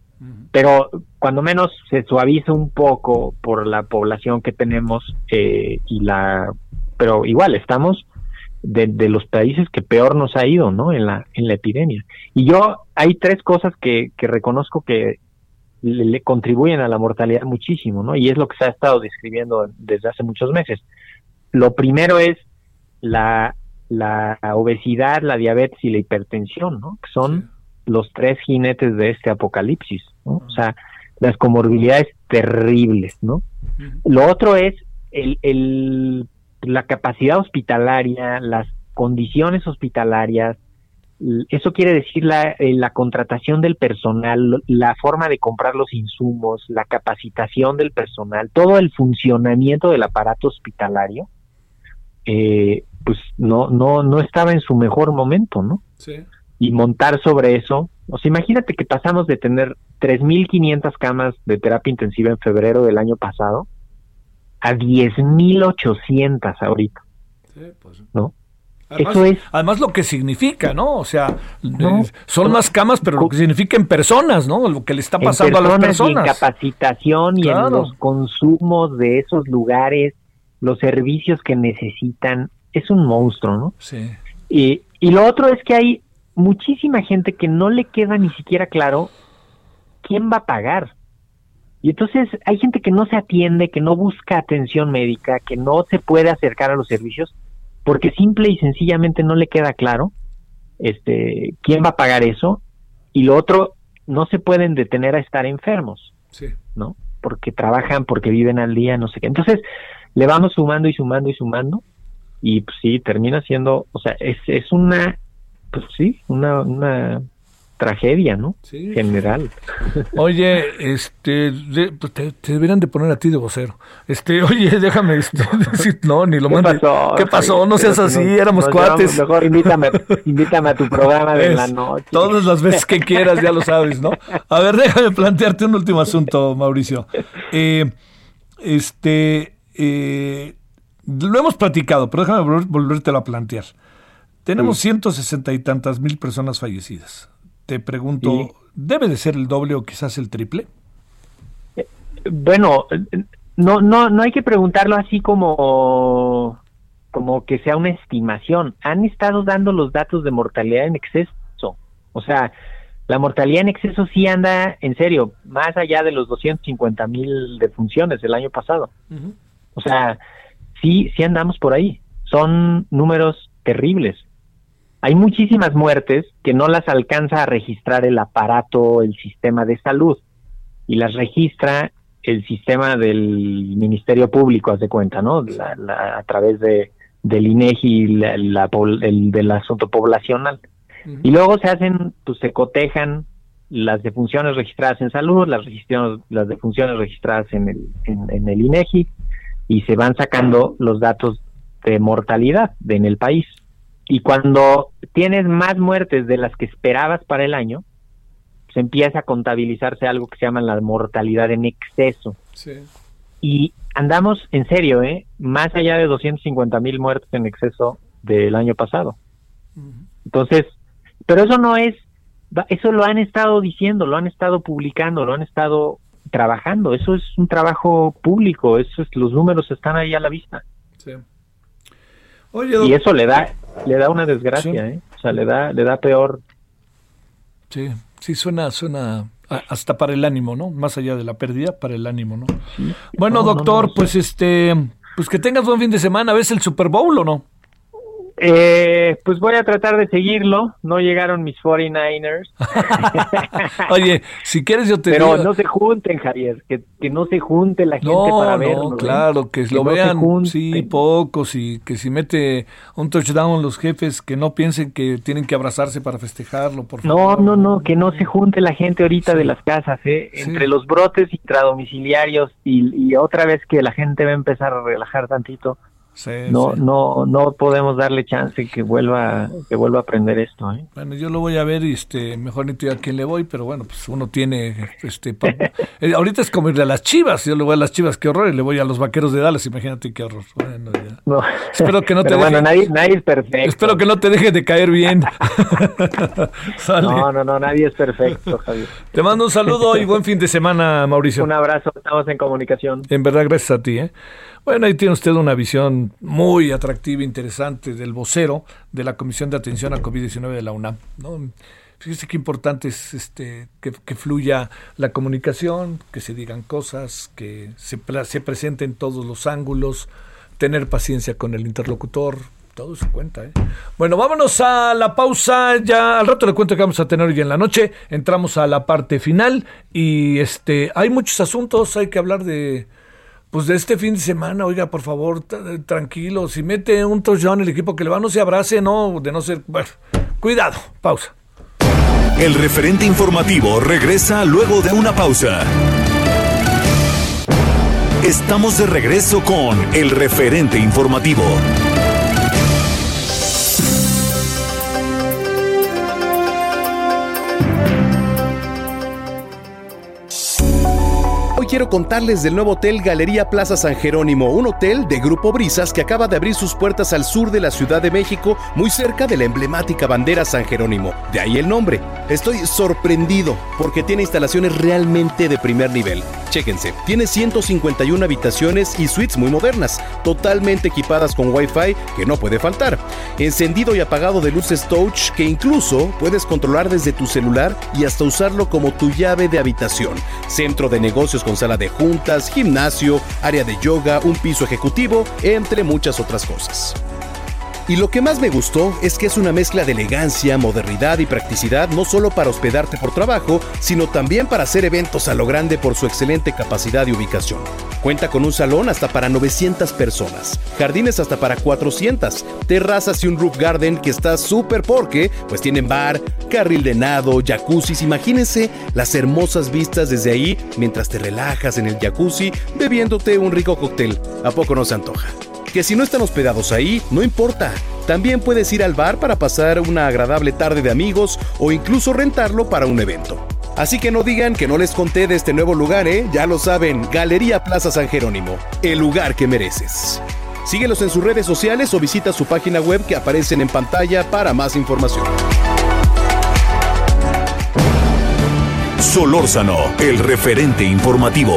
pero cuando menos se suaviza un poco por la población que tenemos eh, y la pero igual estamos de, los países que peor nos ha ido no en la en la epidemia y yo hay tres cosas que, que reconozco que le, contribuyen a la mortalidad muchísimo no y es lo que se ha estado describiendo desde hace muchos meses. Lo primero es la la obesidad la diabetes y la hipertensión no que son los tres jinetes de este apocalipsis, ¿no? O sea, las comorbilidades terribles, ¿no? Lo otro es el, el, la capacidad hospitalaria, las condiciones hospitalarias, eso quiere decir la, eh, la, contratación del personal, la forma de comprar los insumos, la capacitación del personal, todo el funcionamiento del aparato hospitalario, eh, pues no, no, no estaba en su mejor momento, ¿no? Sí y montar sobre eso. O sea, imagínate que pasamos de tener 3.500 camas de terapia intensiva en febrero del año pasado a 10.800 ahorita. Sí, pues. ¿No? Además, Eso es. Además, lo que significa, ¿no? O sea, eh, son más camas, pero lo que significa en personas, ¿no? Lo que le está pasando a las personas. en capacitación y en los consumos de esos lugares, los servicios que necesitan. Es un monstruo, ¿no? Sí. Y, y lo otro es que hay muchísima gente que no le queda ni siquiera claro quién va a pagar. Y entonces hay gente que no se atiende, que no busca atención médica, que no se puede acercar a los servicios porque simple y sencillamente no le queda claro este quién va a pagar eso y lo otro no se pueden detener a estar enfermos. Sí. ¿No? Porque trabajan, porque viven al día, no sé qué. Entonces, le vamos sumando y sumando y sumando y pues sí, termina siendo, o sea, es, es una pues sí, una, una tragedia, ¿no? Sí, General. Oye, este, pues te, deberían de poner a ti de vocero. Este, oye, déjame este, decir, no, ni lo ¿Qué Pasó? ¿Qué pasó? No seas así, éramos cuates. mejor invítame, invítame a tu programa de la noche. Todas las veces que quieras, ya lo sabes, ¿no? A ver, déjame plantearte un último asunto, Mauricio. Eh, este, eh, lo hemos platicado, pero déjame volvértelo a plantear. Tenemos ciento sesenta y tantas mil personas fallecidas. Te pregunto, ¿debe de ser el doble o quizás el triple? Eh, bueno, no, no, no hay que preguntarlo así como, como que sea una estimación. Han estado dando los datos de mortalidad en exceso. O sea, la mortalidad en exceso sí anda, en serio, más allá de los 250 mil defunciones del año pasado. O sea, sí, sí andamos por ahí. Son números terribles hay muchísimas muertes que no las alcanza a registrar el aparato, el sistema de salud, y las registra el sistema del Ministerio Público, haz de cuenta, ¿no? a través de, del INEGI, la, el, del asunto poblacional. Y luego se hacen, pues se cotejan las defunciones registradas en salud, las, las defunciones registradas en el, en, el INEGI, y se van sacando los datos de mortalidad en el país. Y cuando tienes más muertes de las que esperabas para el año, se empieza a contabilizarse algo que se llama la mortalidad en exceso. Y andamos, en serio, ¿eh? más allá de 250 mil muertes en exceso del año pasado. Entonces, pero eso no es, eso lo han estado diciendo, lo han estado publicando, lo han estado trabajando. Eso es un trabajo público, eso es, los números están ahí a la vista. y eso le da le da una desgracia, ¿eh? O sea, le da, le da peor, Sí, sí, suena, suena hasta para el ánimo, ¿no? Más allá de la pérdida, para el ánimo, ¿no? Bueno, doctor, pues este, pues que tengas buen fin de semana. ¿Ves el Super Bowl o no? Eh, pues voy a tratar de seguirlo. No llegaron mis 49ers. Oye, si quieres yo te Pero no se junten, Javier. Que, que no se junte la gente para verlo. No, ¿eh? claro, que, lo vean, sí, pocos. Y que si mete un touchdown los jefes, que no piensen que tienen que abrazarse para festejarlo, por favor. No, no, no, que no se junte la gente ahorita de las casas, ¿eh? Entre los brotes intradomiciliarios y, y otra vez que la gente va a empezar a relajar tantito no, no, no podemos darle chance que vuelva, que vuelva a aprender esto. ¿eh? Bueno, yo lo voy a ver y este, mejor ni estoy a quién le voy, pero bueno, pues uno tiene, este, eh, ahorita es como irle a las Chivas, yo le voy a las Chivas, qué horror, y le voy a los Vaqueros de Dallas, imagínate qué horror. Bueno, No. Espero que no te bueno, nadie, nadie es perfecto. Espero que no te deje de caer bien. no, no, no, nadie es perfecto, Javier. Te mando un saludo y buen fin de semana, Mauricio. Un abrazo, estamos en comunicación. En verdad, gracias a ti, ¿eh? Bueno, ahí tiene usted una visión muy atractiva, interesante del vocero de la Comisión de Atención a COVID-19 de la UNAM. ¿no? Fíjese qué importante es este, que, fluya la comunicación, que se digan cosas, que se, se presenten todos los ángulos, tener paciencia con el interlocutor, todo se cuenta. ¿eh? Bueno, vámonos a la pausa. Ya al rato le cuento que vamos a tener hoy en la noche. Entramos a la parte final y este hay muchos asuntos. Hay que hablar de pues de este fin de semana, oiga, por favor, tranquilo, si mete un touchdown el equipo que le va, no se abrace, no, de no ser, cuidado, pausa. El referente informativo regresa luego de una pausa. Estamos de regreso con el referente informativo. Quiero contarles del nuevo hotel Galería Plaza San Jerónimo, un hotel de Grupo Brisas que acaba de abrir sus puertas al sur de la Ciudad de México, muy cerca de la emblemática bandera San Jerónimo. De ahí el nombre. Estoy sorprendido porque tiene instalaciones realmente de primer nivel. Chéquense, tiene 151 habitaciones y suites muy modernas, totalmente equipadas con Wi-Fi que no puede faltar. Encendido y apagado de luces touch que incluso puedes controlar desde tu celular y hasta usarlo como tu llave de habitación. Centro de negocios con sala de juntas, gimnasio, área de yoga, un piso ejecutivo, entre muchas otras cosas. Y lo que más me gustó es que es una mezcla de elegancia, modernidad y practicidad no solo para hospedarte por trabajo, sino también para hacer eventos a lo grande por su excelente capacidad y ubicación. Cuenta con un salón hasta para 900 personas, jardines hasta para 400, terrazas y un roof garden que está súper porque pues tienen bar, carril de nado, jacuzzis, imagínense las hermosas vistas desde ahí mientras te relajas en el jacuzzi bebiéndote un rico cóctel. ¿A poco no se antoja? Que si no están hospedados ahí, no importa. También puedes ir al bar para pasar una agradable tarde de amigos o incluso rentarlo para un evento. Así que no digan que no les conté de este nuevo lugar, ¿eh? Ya lo saben, Galería Plaza San Jerónimo, el lugar que mereces. Síguelos en sus redes sociales o visita su página web que aparecen en pantalla para más información. Solórzano, el referente informativo.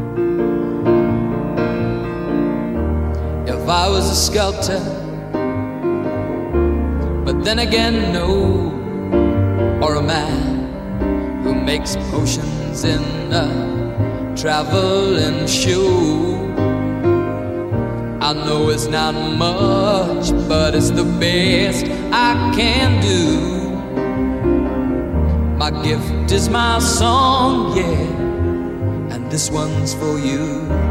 If I was a sculptor. But then again, no, or a man who makes potions in a traveling shoe. I know it's not much, but it's the best I can do. My gift is my song, yeah, and this one's for you.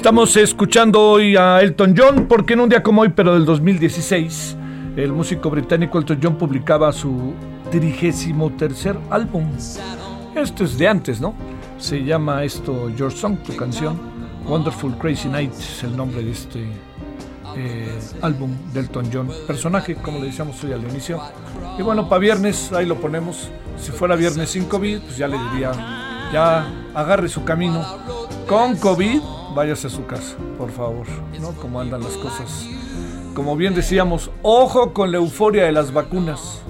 Estamos escuchando hoy a Elton John, porque en un día como hoy, pero del 2016, el músico británico Elton John publicaba su trigésimo tercer álbum. Esto es de antes, ¿no? Se llama esto Your Song, tu canción. Wonderful Crazy Night es el nombre de este eh, álbum de Elton John. Personaje, como le decíamos hoy al inicio. Y bueno, para viernes, ahí lo ponemos. Si fuera viernes sin COVID, pues ya le diría, ya agarre su camino. Con COVID, váyase a su casa, por favor, ¿no? Como andan las cosas. Como bien decíamos, ojo con la euforia de las vacunas.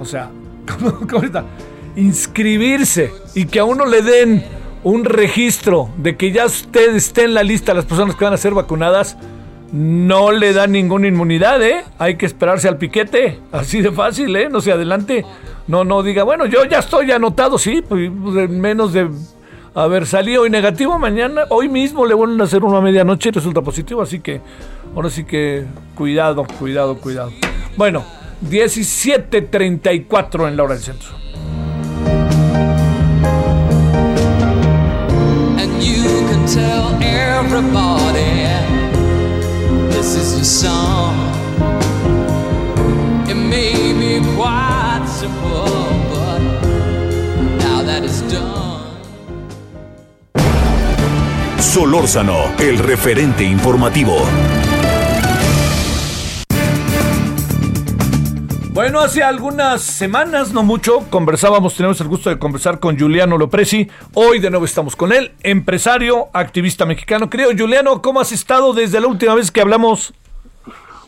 O sea, inscribirse y que a uno le den un registro de que ya usted esté en la lista de las personas que van a ser vacunadas, no le da ninguna inmunidad, ¿eh? Hay que esperarse al piquete, así de fácil, ¿eh? No se adelante, no, no diga, bueno, yo ya estoy anotado, sí, pues en menos de haber salido hoy negativo, mañana, hoy mismo le vuelven a hacer uno a medianoche y resulta positivo, así que ahora sí que cuidado, cuidado, cuidado. Bueno, 17.34 en la hora del centro. And you can tell everybody this is song. It may be quite simple, but now that it's done. Solórzano, el referente informativo. Bueno, hace algunas semanas, no mucho, conversábamos, tenemos el gusto de conversar con Juliano Lopresi. Hoy de nuevo estamos con él, empresario, activista mexicano. Querido Juliano, ¿cómo has estado desde la última vez que hablamos?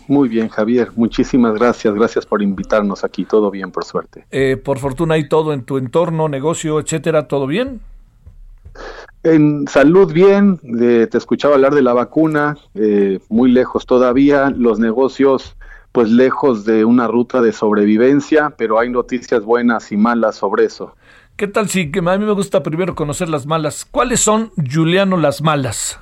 Muy bien, Javier. Muchísimas gracias. Gracias por invitarnos aquí. Todo bien, por suerte. Eh, por fortuna hay todo en tu entorno, negocio, etcétera, ¿todo bien? En salud, bien. Eh, te escuchaba hablar de la vacuna. eh, muy lejos todavía. Los negocios, pues lejos de una ruta de sobrevivencia, pero hay noticias buenas y malas sobre eso. ¿Qué tal si que a mí me gusta primero conocer las malas? ¿Cuáles son, Juliano, las malas?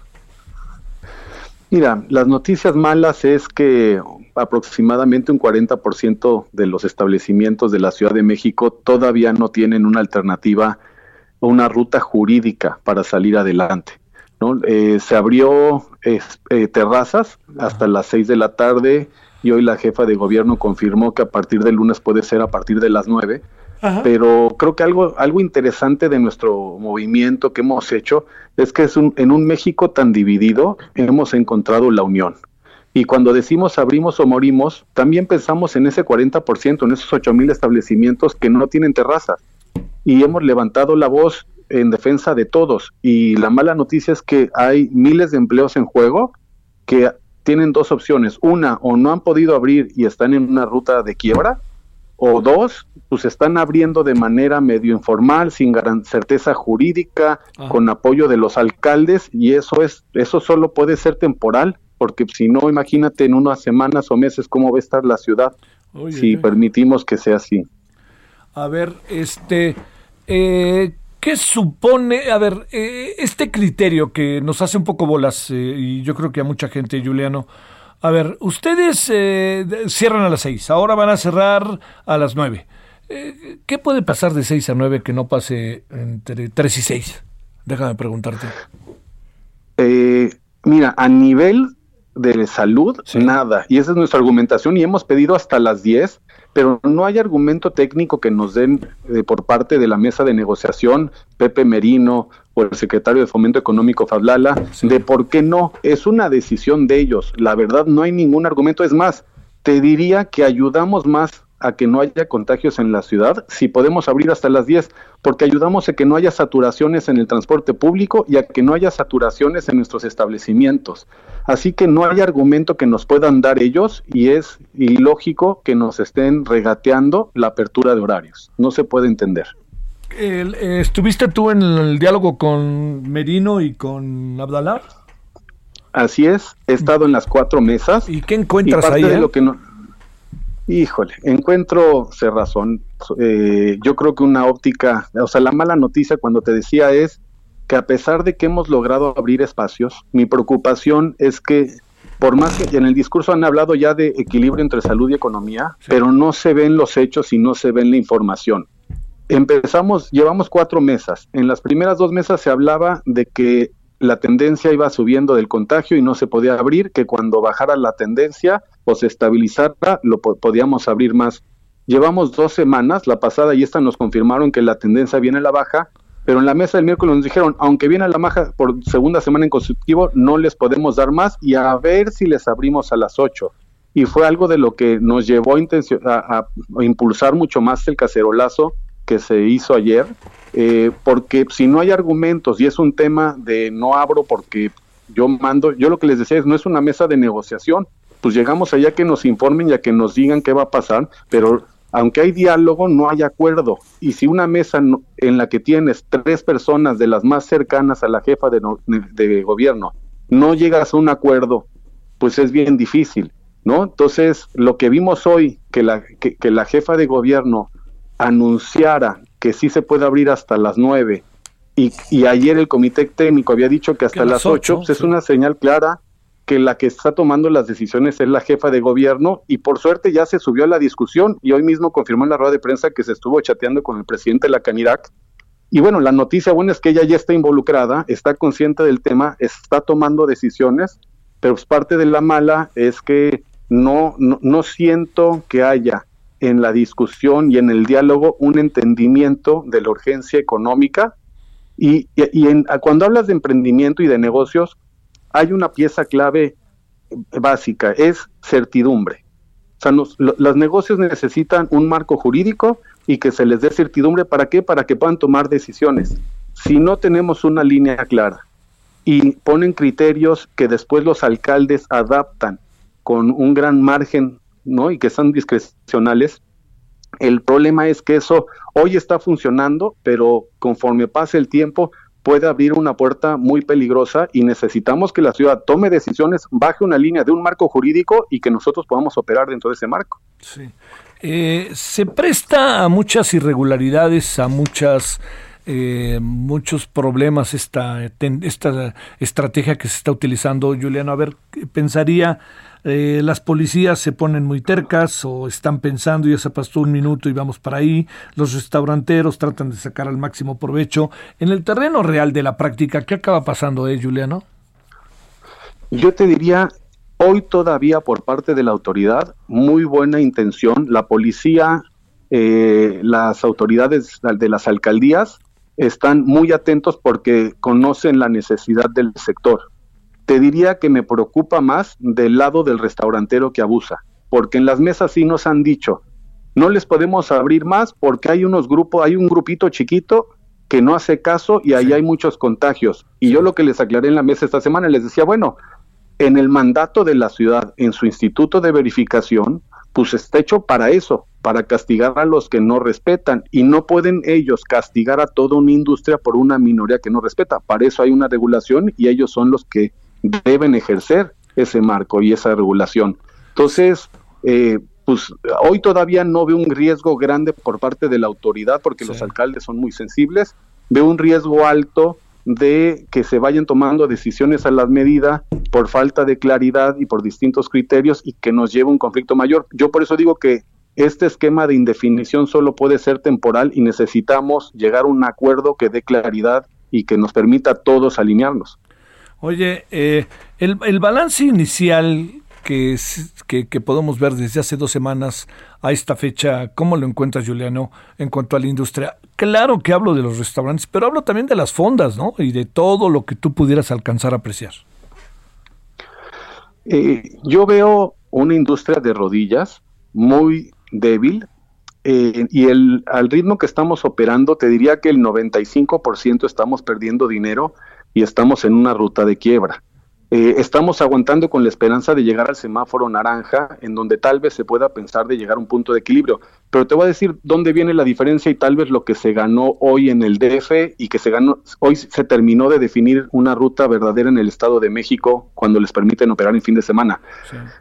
Mira, las noticias malas es que aproximadamente un 40% de los establecimientos de la Ciudad de México todavía no tienen una alternativa una ruta jurídica para salir adelante. ¿no? Eh, se abrió eh, terrazas hasta las 6 de la tarde y hoy la jefa de gobierno confirmó que a partir del lunes puede ser a partir de las 9 pero creo que algo, algo interesante de nuestro movimiento que hemos hecho es que es un, en un México tan dividido hemos encontrado la unión. Y cuando decimos abrimos o morimos, también pensamos en ese 40%, en esos 8 mil establecimientos que no tienen terrazas. Y hemos levantado la voz en defensa de todos. Y la mala noticia es que hay miles de empleos en juego que tienen dos opciones. Una, o no han podido abrir y están en una ruta de quiebra, o dos, pues están abriendo de manera medio informal, sin gran certeza jurídica, con apoyo de los alcaldes, y eso es, eso solo puede ser temporal, porque si no, imagínate en unas semanas o meses cómo va a estar la ciudad, Oye, si oye. permitimos que sea así. A ver, este, eh, ¿qué supone, a ver, eh, este criterio que nos hace un poco bolas, eh, y yo creo que a mucha gente, Juliano, a ver, ustedes eh, cierran a las seis, ahora van a cerrar a las nueve. Eh, ¿Qué puede pasar de seis a nueve que no pase entre tres y seis? Déjame preguntarte. Mira, a nivel de salud, nada. Y esa es nuestra argumentación y hemos pedido hasta las 10, pero no hay argumento técnico que nos den eh, por parte de la mesa de negociación, Pepe Merino o el secretario de Fomento Económico Fablala, de por qué no. Es una decisión de ellos. La verdad, no hay ningún argumento. Es más, te diría que ayudamos más a que no haya contagios en la ciudad si podemos abrir hasta las 10, porque ayudamos a que no haya saturaciones en el transporte público y a que no haya saturaciones en nuestros establecimientos. Así que no hay argumento que nos puedan dar ellos y es ilógico que nos estén regateando la apertura de horarios. No se puede entender. El- ¿Estuviste tú en el diálogo con Merino y con Abdalá? Así es, he estado en las cuatro mesas. ¿Y qué encuentras parte ahí, de eh? lo que no... Híjole, encuentro cerrazón. Eh, yo creo que una óptica, o sea, la mala noticia cuando te decía es que a pesar de que hemos logrado abrir espacios, mi preocupación es que por más que en el discurso han hablado ya de equilibrio entre salud y economía, pero no se ven los hechos y no se ven la información. Empezamos, llevamos cuatro mesas. En las primeras dos mesas se hablaba de que la tendencia iba subiendo del contagio y no se podía abrir, que cuando bajara la tendencia o se estabilizara, lo podíamos abrir más. Llevamos dos semanas, la pasada y esta nos confirmaron que la tendencia viene a la baja, pero en la mesa del miércoles nos dijeron, aunque viene a la baja por segunda semana en consecutivo, no les podemos dar más y a ver si les abrimos a las 8. Y fue algo de lo que nos llevó a, a impulsar mucho más el cacerolazo que se hizo ayer, eh, porque si no hay argumentos y es un tema de no abro porque yo mando, yo lo que les decía es no es una mesa de negociación, pues llegamos allá que nos informen y a que nos digan qué va a pasar, pero aunque hay diálogo, no hay acuerdo. Y si una mesa en la que tienes tres personas de las más cercanas a la jefa de, de gobierno no llegas a un acuerdo, pues es bien difícil, ¿no? Entonces, lo que vimos hoy, que la, que, que la jefa de gobierno anunciara que sí se puede abrir hasta las 9 y, y ayer el comité técnico había dicho que hasta las 8, pues es una señal clara que la que está tomando las decisiones es la jefa de gobierno y por suerte ya se subió a la discusión y hoy mismo confirmó en la rueda de prensa que se estuvo chateando con el presidente de la Canirac. Y bueno, la noticia buena es que ella ya está involucrada, está consciente del tema, está tomando decisiones, pero pues parte de la mala es que no, no, siento que haya en la discusión y en el diálogo un entendimiento de la urgencia económica. Y, y, cuando hablas de emprendimiento y de negocios, hay una pieza clave básica, es certidumbre. O sea, los negocios necesitan un marco jurídico y que se les dé certidumbre. ¿Para qué? Para que puedan tomar decisiones. Si no tenemos una línea clara y ponen criterios que después los alcaldes adaptan con un gran margen ¿no? Y que son discrecionales. El problema es que eso hoy está funcionando, pero conforme pase el tiempo puede abrir una puerta muy peligrosa y necesitamos que la ciudad tome decisiones, baje una línea de un marco jurídico y que nosotros podamos operar dentro de ese marco. Sí. Eh, se presta a muchas irregularidades, a muchas eh, muchos problemas esta, esta estrategia que se está utilizando, Juliano. A ver, pensaría eh, las policías se ponen muy tercas o están pensando, ya se pasó un minuto y vamos para ahí, los restauranteros tratan de sacar al máximo provecho. En el terreno real de la práctica, ¿qué acaba pasando, eh, Juliano? Yo te diría, hoy todavía por parte de la autoridad, muy buena intención, la policía, eh, las autoridades de las alcaldías están muy atentos porque conocen la necesidad del sector. Te diría que me preocupa más del lado del restaurantero que abusa, porque en las mesas sí nos han dicho, no les podemos abrir más porque hay unos grupos, hay un grupito chiquito que no hace caso y ahí hay muchos contagios. Y yo lo que les aclaré en la mesa esta semana les decía, bueno, en el mandato de la ciudad, en su instituto de verificación, pues está hecho para eso, para castigar a los que no respetan y no pueden ellos castigar a toda una industria por una minoría que no respeta. Para eso hay una regulación y ellos son los que deben ejercer ese marco y esa regulación. Entonces, eh, pues hoy todavía no veo un riesgo grande por parte de la autoridad porque los alcaldes son muy sensibles, veo un riesgo alto de que se vayan tomando decisiones a la medida por falta de claridad y por distintos criterios y que nos lleve a un conflicto mayor. Yo por eso digo que este esquema de indefinición solo puede ser temporal y necesitamos llegar a un acuerdo que dé claridad y que nos permita a todos alinearnos. Oye, eh, el, el, balance inicial que, que, que, podemos ver desde hace dos semanas a esta fecha, ¿cómo lo encuentras, Juliano, en cuanto a la industria? Claro que hablo de los restaurantes, pero hablo también de las fondas, ¿no? Y de todo lo que tú pudieras alcanzar a apreciar. Eh, yo veo una industria de rodillas muy débil, eh, y el, al ritmo que estamos operando, te diría que el 95% estamos perdiendo dinero y estamos en una ruta de quiebra. Eh, estamos aguantando con la esperanza de llegar al semáforo naranja, en donde tal vez se pueda pensar de llegar a un punto de equilibrio. Pero te voy a decir dónde viene la diferencia y tal vez lo que se ganó hoy en el DF y que se ganó, hoy se terminó de definir una ruta verdadera en el Estado de México cuando les permiten operar en fin de semana.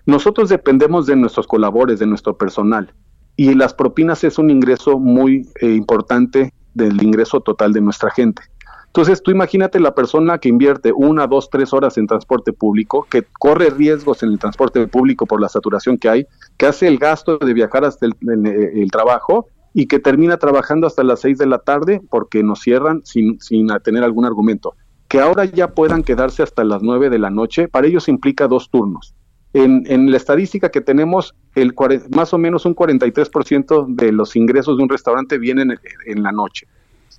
Nosotros dependemos de nuestros colaboradores, de nuestro personal, y las propinas es un ingreso muy eh, importante del ingreso total de nuestra gente. Entonces, tú imagínate la persona que invierte una, dos, tres horas en transporte público, que corre riesgos en el transporte público por la saturación que hay, que hace el gasto de viajar hasta el, el trabajo y que termina trabajando hasta las seis de la tarde porque nos cierran sin, sin tener algún argumento. Que ahora ya puedan quedarse hasta las nueve de la noche, para ellos implica dos turnos. En, en la estadística que tenemos, el, más o menos un 43% de los ingresos de un restaurante vienen en la noche.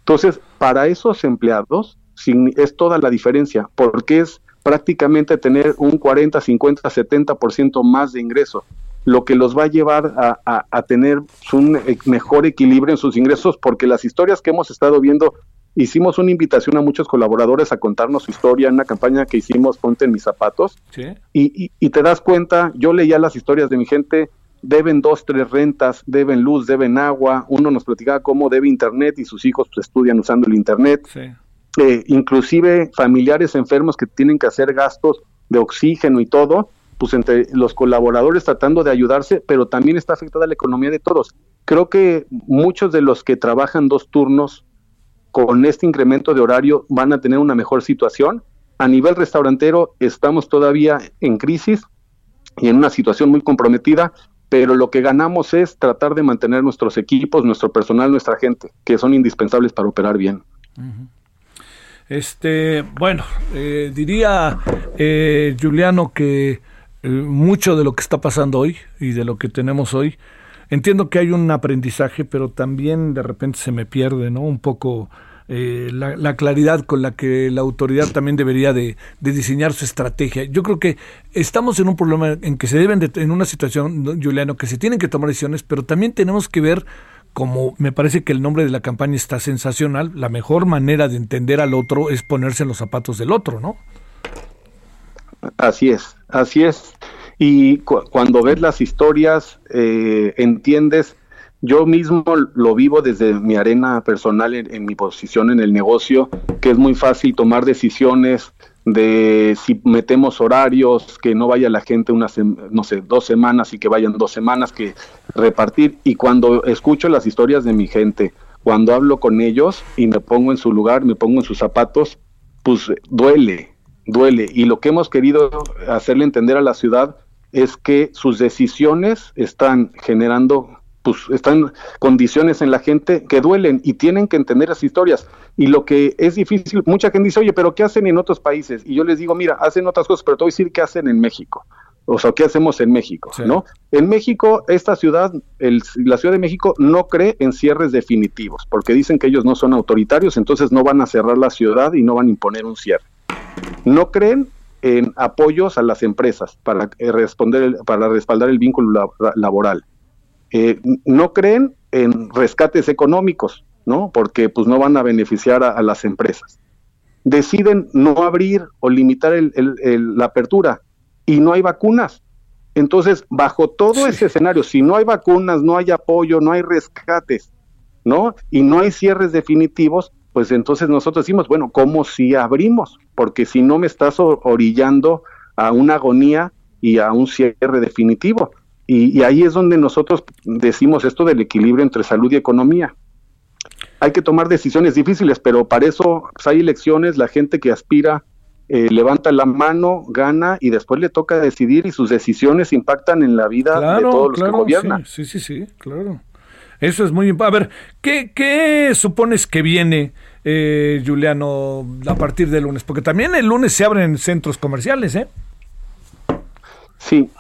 Entonces, para esos empleados es toda la diferencia, porque es prácticamente tener un 40, 50, 70% más de ingreso, lo que los va a llevar a, tener un eh, mejor equilibrio en sus ingresos, porque las historias que hemos estado viendo, hicimos una invitación a muchos colaboradores a contarnos su historia en una campaña que hicimos, Ponte en mis zapatos, y, y te das cuenta, yo leía las historias de mi gente, deben dos, tres rentas, deben luz, deben agua. Uno nos platicaba cómo debe internet y sus hijos pues, estudian usando el internet. Eh, inclusive familiares enfermos que tienen que hacer gastos de oxígeno y todo, pues entre los colaboradores tratando de ayudarse, pero también está afectada la economía de todos. Creo que muchos de los que trabajan dos turnos con este incremento de horario van a tener una mejor situación. A nivel restaurantero estamos todavía en crisis y en una situación muy comprometida, pero lo que ganamos es tratar de mantener nuestros equipos, nuestro personal, nuestra gente, que son indispensables para operar bien. Este, bueno, eh, diría eh, Juliano que eh, mucho de lo que está pasando hoy y de lo que tenemos hoy, entiendo que hay un aprendizaje, pero también de repente se me pierde, ¿no? Un poco eh, la, claridad con la que la autoridad también debería de, diseñar su estrategia. Yo creo que estamos en un problema en que se deben, de, en una situación, Juliano, que se tienen que tomar decisiones, pero también tenemos que ver como me parece que el nombre de la campaña está sensacional, la mejor manera de entender al otro es ponerse en los zapatos del otro, ¿no? Así es, así es. Y cuando ves las historias, eh, entiendes yo mismo lo vivo desde mi arena personal en, mi posición en el negocio, que es muy fácil tomar decisiones de si metemos horarios, que no vaya la gente unas, no sé, dos semanas y que vayan dos semanas, que repartir. Y cuando escucho las historias de mi gente, cuando hablo con ellos y me pongo en su lugar, me pongo en sus zapatos, pues duele, duele. Y lo que hemos querido hacerle entender a la ciudad es que sus decisiones están generando pues están condiciones en la gente que duelen y tienen que entender las historias. Y lo que es difícil, mucha gente dice, oye, pero ¿qué hacen en otros países? Y yo les digo, mira, hacen otras cosas, pero te voy a decir qué hacen en México. O sea, ¿qué hacemos en México? ¿no? En México, esta ciudad, el, la Ciudad de México no cree en cierres definitivos, porque dicen que ellos no son autoritarios, entonces no van a cerrar la ciudad y no van a imponer un cierre. No creen en apoyos a las empresas para eh, responder, para respaldar el vínculo laboral eh, no creen en rescates económicos, ¿no? Porque pues no van a beneficiar a, las empresas. Deciden no abrir o limitar la apertura y no hay vacunas. Entonces, bajo todo ese escenario, si no hay vacunas, no hay apoyo, no hay rescates, ¿no? Y no hay cierres definitivos, pues entonces nosotros decimos, bueno, ¿cómo si abrimos? Porque si no me estás orillando a una agonía y a un cierre definitivo. Y, ahí es donde nosotros decimos esto del equilibrio entre salud y economía. Hay que tomar decisiones difíciles, pero para eso pues, hay elecciones, la gente que aspira eh, levanta la mano, gana y después le toca decidir y sus decisiones impactan en la vida de todos los que gobiernan. Sí, sí, sí, claro. Eso es muy importante. A ver, ¿qué, ¿qué, supones que viene, eh, Juliano, a partir del lunes? Porque también el lunes se abren centros comerciales, ¿eh? Sí,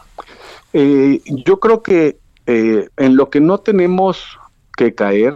eh, yo creo que eh, en lo que no tenemos que caer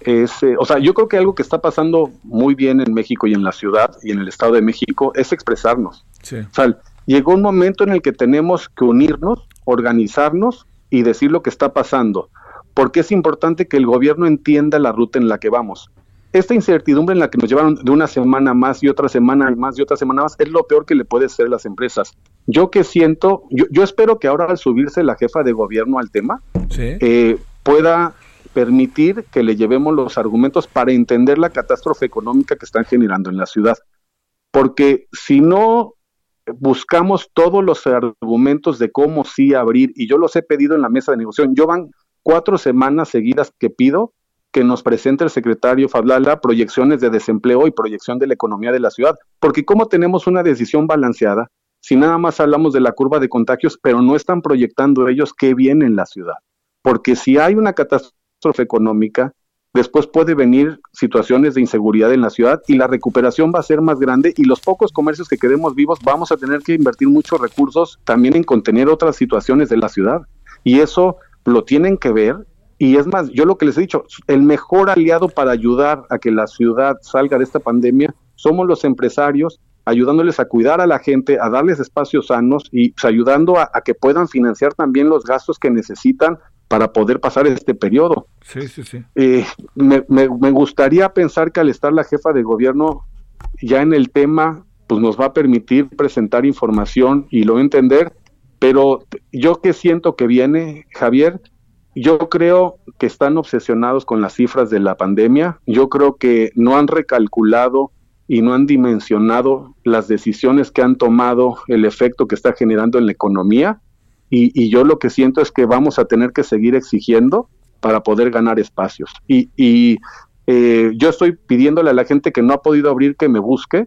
es, eh, o sea, yo creo que algo que está pasando muy bien en México y en la ciudad y en el Estado de México es expresarnos. O sea, llegó un momento en el que tenemos que unirnos, organizarnos y decir lo que está pasando, porque es importante que el gobierno entienda la ruta en la que vamos esta incertidumbre en la que nos llevaron de una semana más y otra semana más y otra semana más es lo peor que le puede ser a las empresas. Yo que siento, yo, yo espero que ahora al subirse la jefa de gobierno al tema, eh, pueda permitir que le llevemos los argumentos para entender la catástrofe económica que están generando en la ciudad. Porque si no buscamos todos los argumentos de cómo sí abrir, y yo los he pedido en la mesa de negociación, yo van cuatro semanas seguidas que pido que nos presente el secretario Fablala proyecciones de desempleo y proyección de la economía de la ciudad, porque cómo tenemos una decisión balanceada si nada más hablamos de la curva de contagios, pero no están proyectando ellos qué viene en la ciudad. Porque si hay una catástrofe económica, después puede venir situaciones de inseguridad en la ciudad y la recuperación va a ser más grande y los pocos comercios que quedemos vivos vamos a tener que invertir muchos recursos también en contener otras situaciones de la ciudad. Y eso lo tienen que ver. Y es más, yo lo que les he dicho, el mejor aliado para ayudar a que la ciudad salga de esta pandemia somos los empresarios ayudándoles a cuidar a la gente, a darles espacios sanos y pues, ayudando a, que puedan financiar también los gastos que necesitan para poder pasar este periodo. Sí, sí, sí. Eh, me, me, gustaría pensar que al estar la jefa de gobierno ya en el tema, pues nos va a permitir presentar información y lo entender, pero yo que siento que viene, Javier, yo creo que están obsesionados con las cifras de la pandemia, yo creo que no han recalculado y no han dimensionado las decisiones que han tomado, el efecto que está generando en la economía. Y, yo lo que siento es que vamos a tener que seguir exigiendo para poder ganar espacios. Y, eh, yo estoy pidiéndole a la gente que no ha podido abrir que me busque,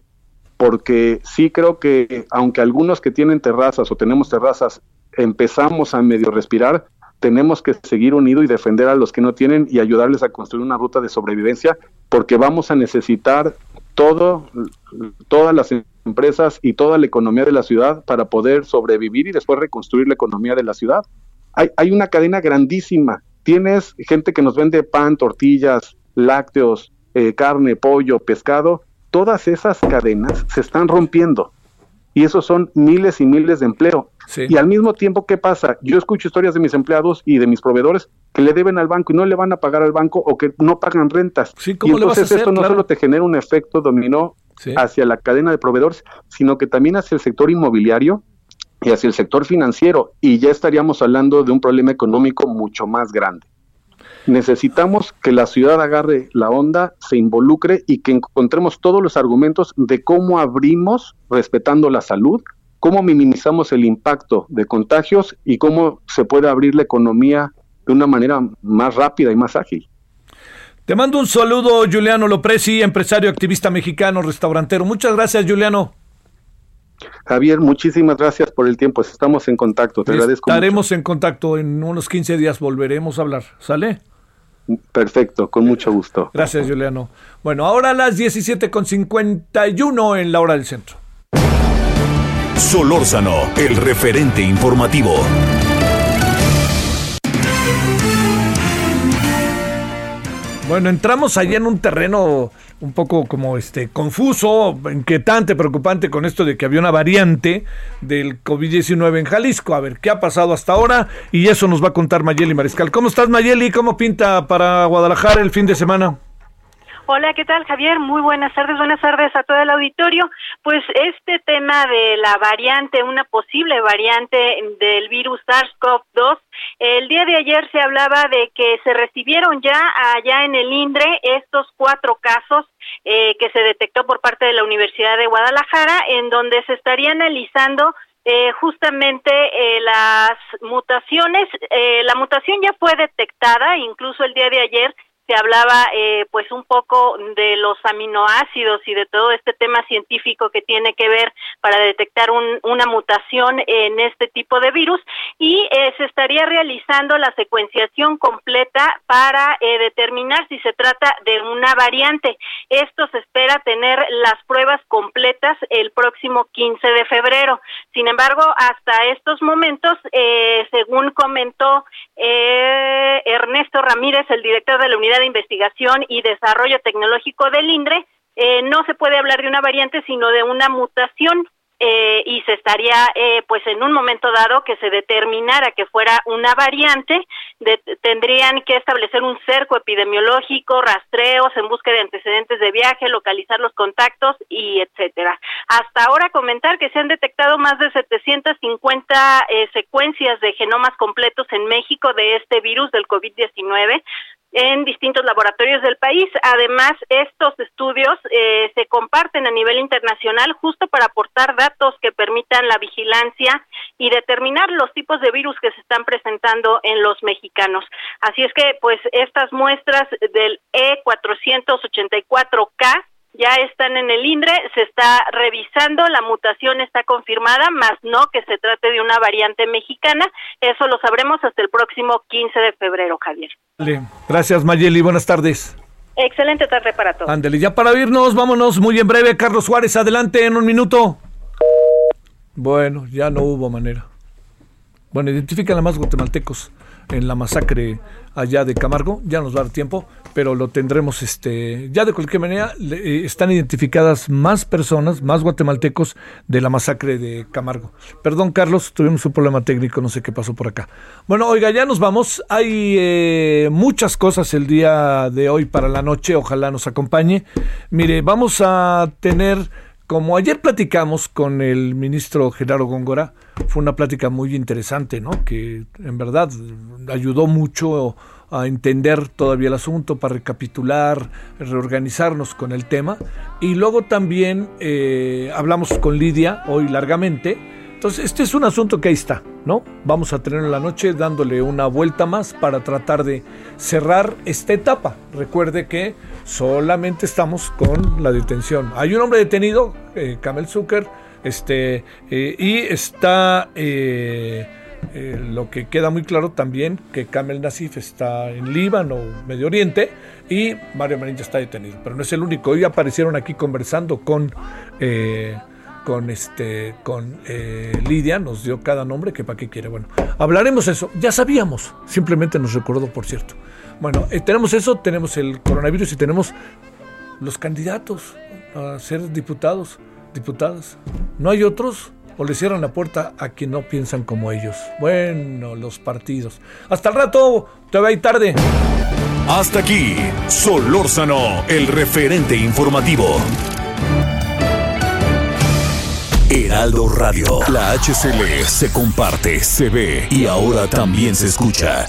porque sí creo que aunque algunos que tienen terrazas o tenemos terrazas empezamos a medio respirar, tenemos que seguir unidos y defender a los que no tienen y ayudarles a construir una ruta de sobrevivencia, porque vamos a necesitar todo, todas las empresas y toda la economía de la ciudad para poder sobrevivir y después reconstruir la economía de la ciudad. Hay, hay una cadena grandísima. Tienes gente que nos vende pan, tortillas, lácteos, eh, carne, pollo, pescado. Todas esas cadenas se están rompiendo y esos son miles y miles de empleo. Y al mismo tiempo, ¿qué pasa? Yo escucho historias de mis empleados y de mis proveedores que le deben al banco y no le van a pagar al banco o que no pagan rentas. y entonces esto no solo te genera un efecto dominó hacia la cadena de proveedores, sino que también hacia el sector inmobiliario y hacia el sector financiero. Y ya estaríamos hablando de un problema económico mucho más grande. Necesitamos que la ciudad agarre la onda, se involucre y que encontremos todos los argumentos de cómo abrimos respetando la salud, cómo minimizamos el impacto de contagios y cómo se puede abrir la economía de una manera más rápida y más ágil. Te mando un saludo, Juliano Lopresi, empresario activista mexicano, restaurantero. Muchas gracias, Juliano. Javier, muchísimas gracias por el tiempo. Estamos en contacto. Te agradezco. Estaremos en contacto. En unos 15 días volveremos a hablar. ¿Sale? Perfecto, con mucho gusto. Gracias, Juliano. Bueno, ahora a las 17.51 en la hora del centro. Solórzano, el referente informativo. Bueno, entramos allá en un terreno un poco como este confuso, inquietante, preocupante con esto de que había una variante del COVID-19 en Jalisco. A ver, ¿qué ha pasado hasta ahora? Y eso nos va a contar Mayeli Mariscal. ¿Cómo estás, Mayeli? ¿Cómo pinta para Guadalajara el fin de semana? Hola, ¿qué tal, Javier? Muy buenas tardes, buenas tardes a todo el auditorio. Pues este tema de la variante, una posible variante del virus SARS-CoV-2, el día de ayer se hablaba de que se recibieron ya allá en el INDRE estos cuatro casos eh, que se detectó por parte de la Universidad de Guadalajara, en donde se estaría analizando eh, justamente eh, las mutaciones. Eh, la mutación ya fue detectada, incluso el día de ayer se hablaba eh, pues un poco de los aminoácidos y de todo este tema científico que tiene que ver para detectar un, una mutación en este tipo de virus y eh, se estaría realizando la secuenciación completa para eh, determinar si se trata de una variante. Esto se espera tener las pruebas completas el próximo 15 de febrero. Sin embargo, hasta estos momentos, según comentó Ernesto Ramírez, el director de la unidad de Investigación y Desarrollo Tecnológico del INDRE, eh, no se puede hablar de una variante, sino de una mutación. Eh, y se estaría, eh, pues en un momento dado que se determinara que fuera una variante, tendrían que establecer un cerco epidemiológico, rastreos en busca de antecedentes de viaje, localizar los contactos y etcétera. Hasta ahora comentar que se han detectado más de 750 secuencias de genomas completos en México de este virus del COVID-19, en distintos laboratorios del país. Además, estos estudios eh, se comparten a nivel internacional justo para aportar datos que permitan la vigilancia y determinar los tipos de virus que se están presentando en los mexicanos. Así es que, pues, estas muestras del E484K ya están en el INDRE, se está revisando, la mutación está confirmada, más no que se trate de una variante mexicana. Eso lo sabremos hasta el próximo 15 de febrero, Javier. Gracias, Mayeli. Buenas tardes. Excelente tarde para todos. Ándele, ya para irnos, vámonos muy en breve. Carlos Suárez, adelante en un minuto. Bueno, ya no hubo manera. Bueno, identifican a más guatemaltecos en la masacre allá de Camargo, ya nos va a dar tiempo, pero lo tendremos, este, ya de cualquier manera, eh, están identificadas más personas, más guatemaltecos de la masacre de Camargo. Perdón, Carlos, tuvimos un problema técnico, no sé qué pasó por acá. Bueno, oiga, ya nos vamos, hay eh, muchas cosas el día de hoy para la noche, ojalá nos acompañe. Mire, vamos a tener como ayer platicamos con el ministro Gerardo Góngora, fue una plática muy interesante, ¿no? Que en verdad ayudó mucho a entender todavía el asunto, para recapitular, reorganizarnos con el tema. Y luego también eh, hablamos con Lidia hoy largamente. Entonces, este es un asunto que ahí está, ¿no? Vamos a tener en la noche dándole una vuelta más para tratar de cerrar esta etapa. Recuerde que solamente estamos con la detención. Hay un hombre detenido, eh, Kamel Zucker, este, eh, y está eh, lo que queda muy claro también que Kamel Nasif está en Líbano, Medio Oriente, y Mario Marín ya está detenido. Pero no es el único. Hoy aparecieron aquí conversando con con este con Lidia nos dio cada nombre que para qué quiere bueno hablaremos eso ya sabíamos simplemente nos recordó por cierto bueno, eh, tenemos eso, tenemos el coronavirus y tenemos los candidatos a ser diputados, diputadas. ¿No hay otros? ¿O le cierran la puerta a quien no piensan como ellos? Bueno, los partidos. Hasta el rato, te ahí tarde. Hasta aquí, Solórzano, el referente informativo. Heraldo Radio, la HCL se comparte, se ve y ahora también se escucha.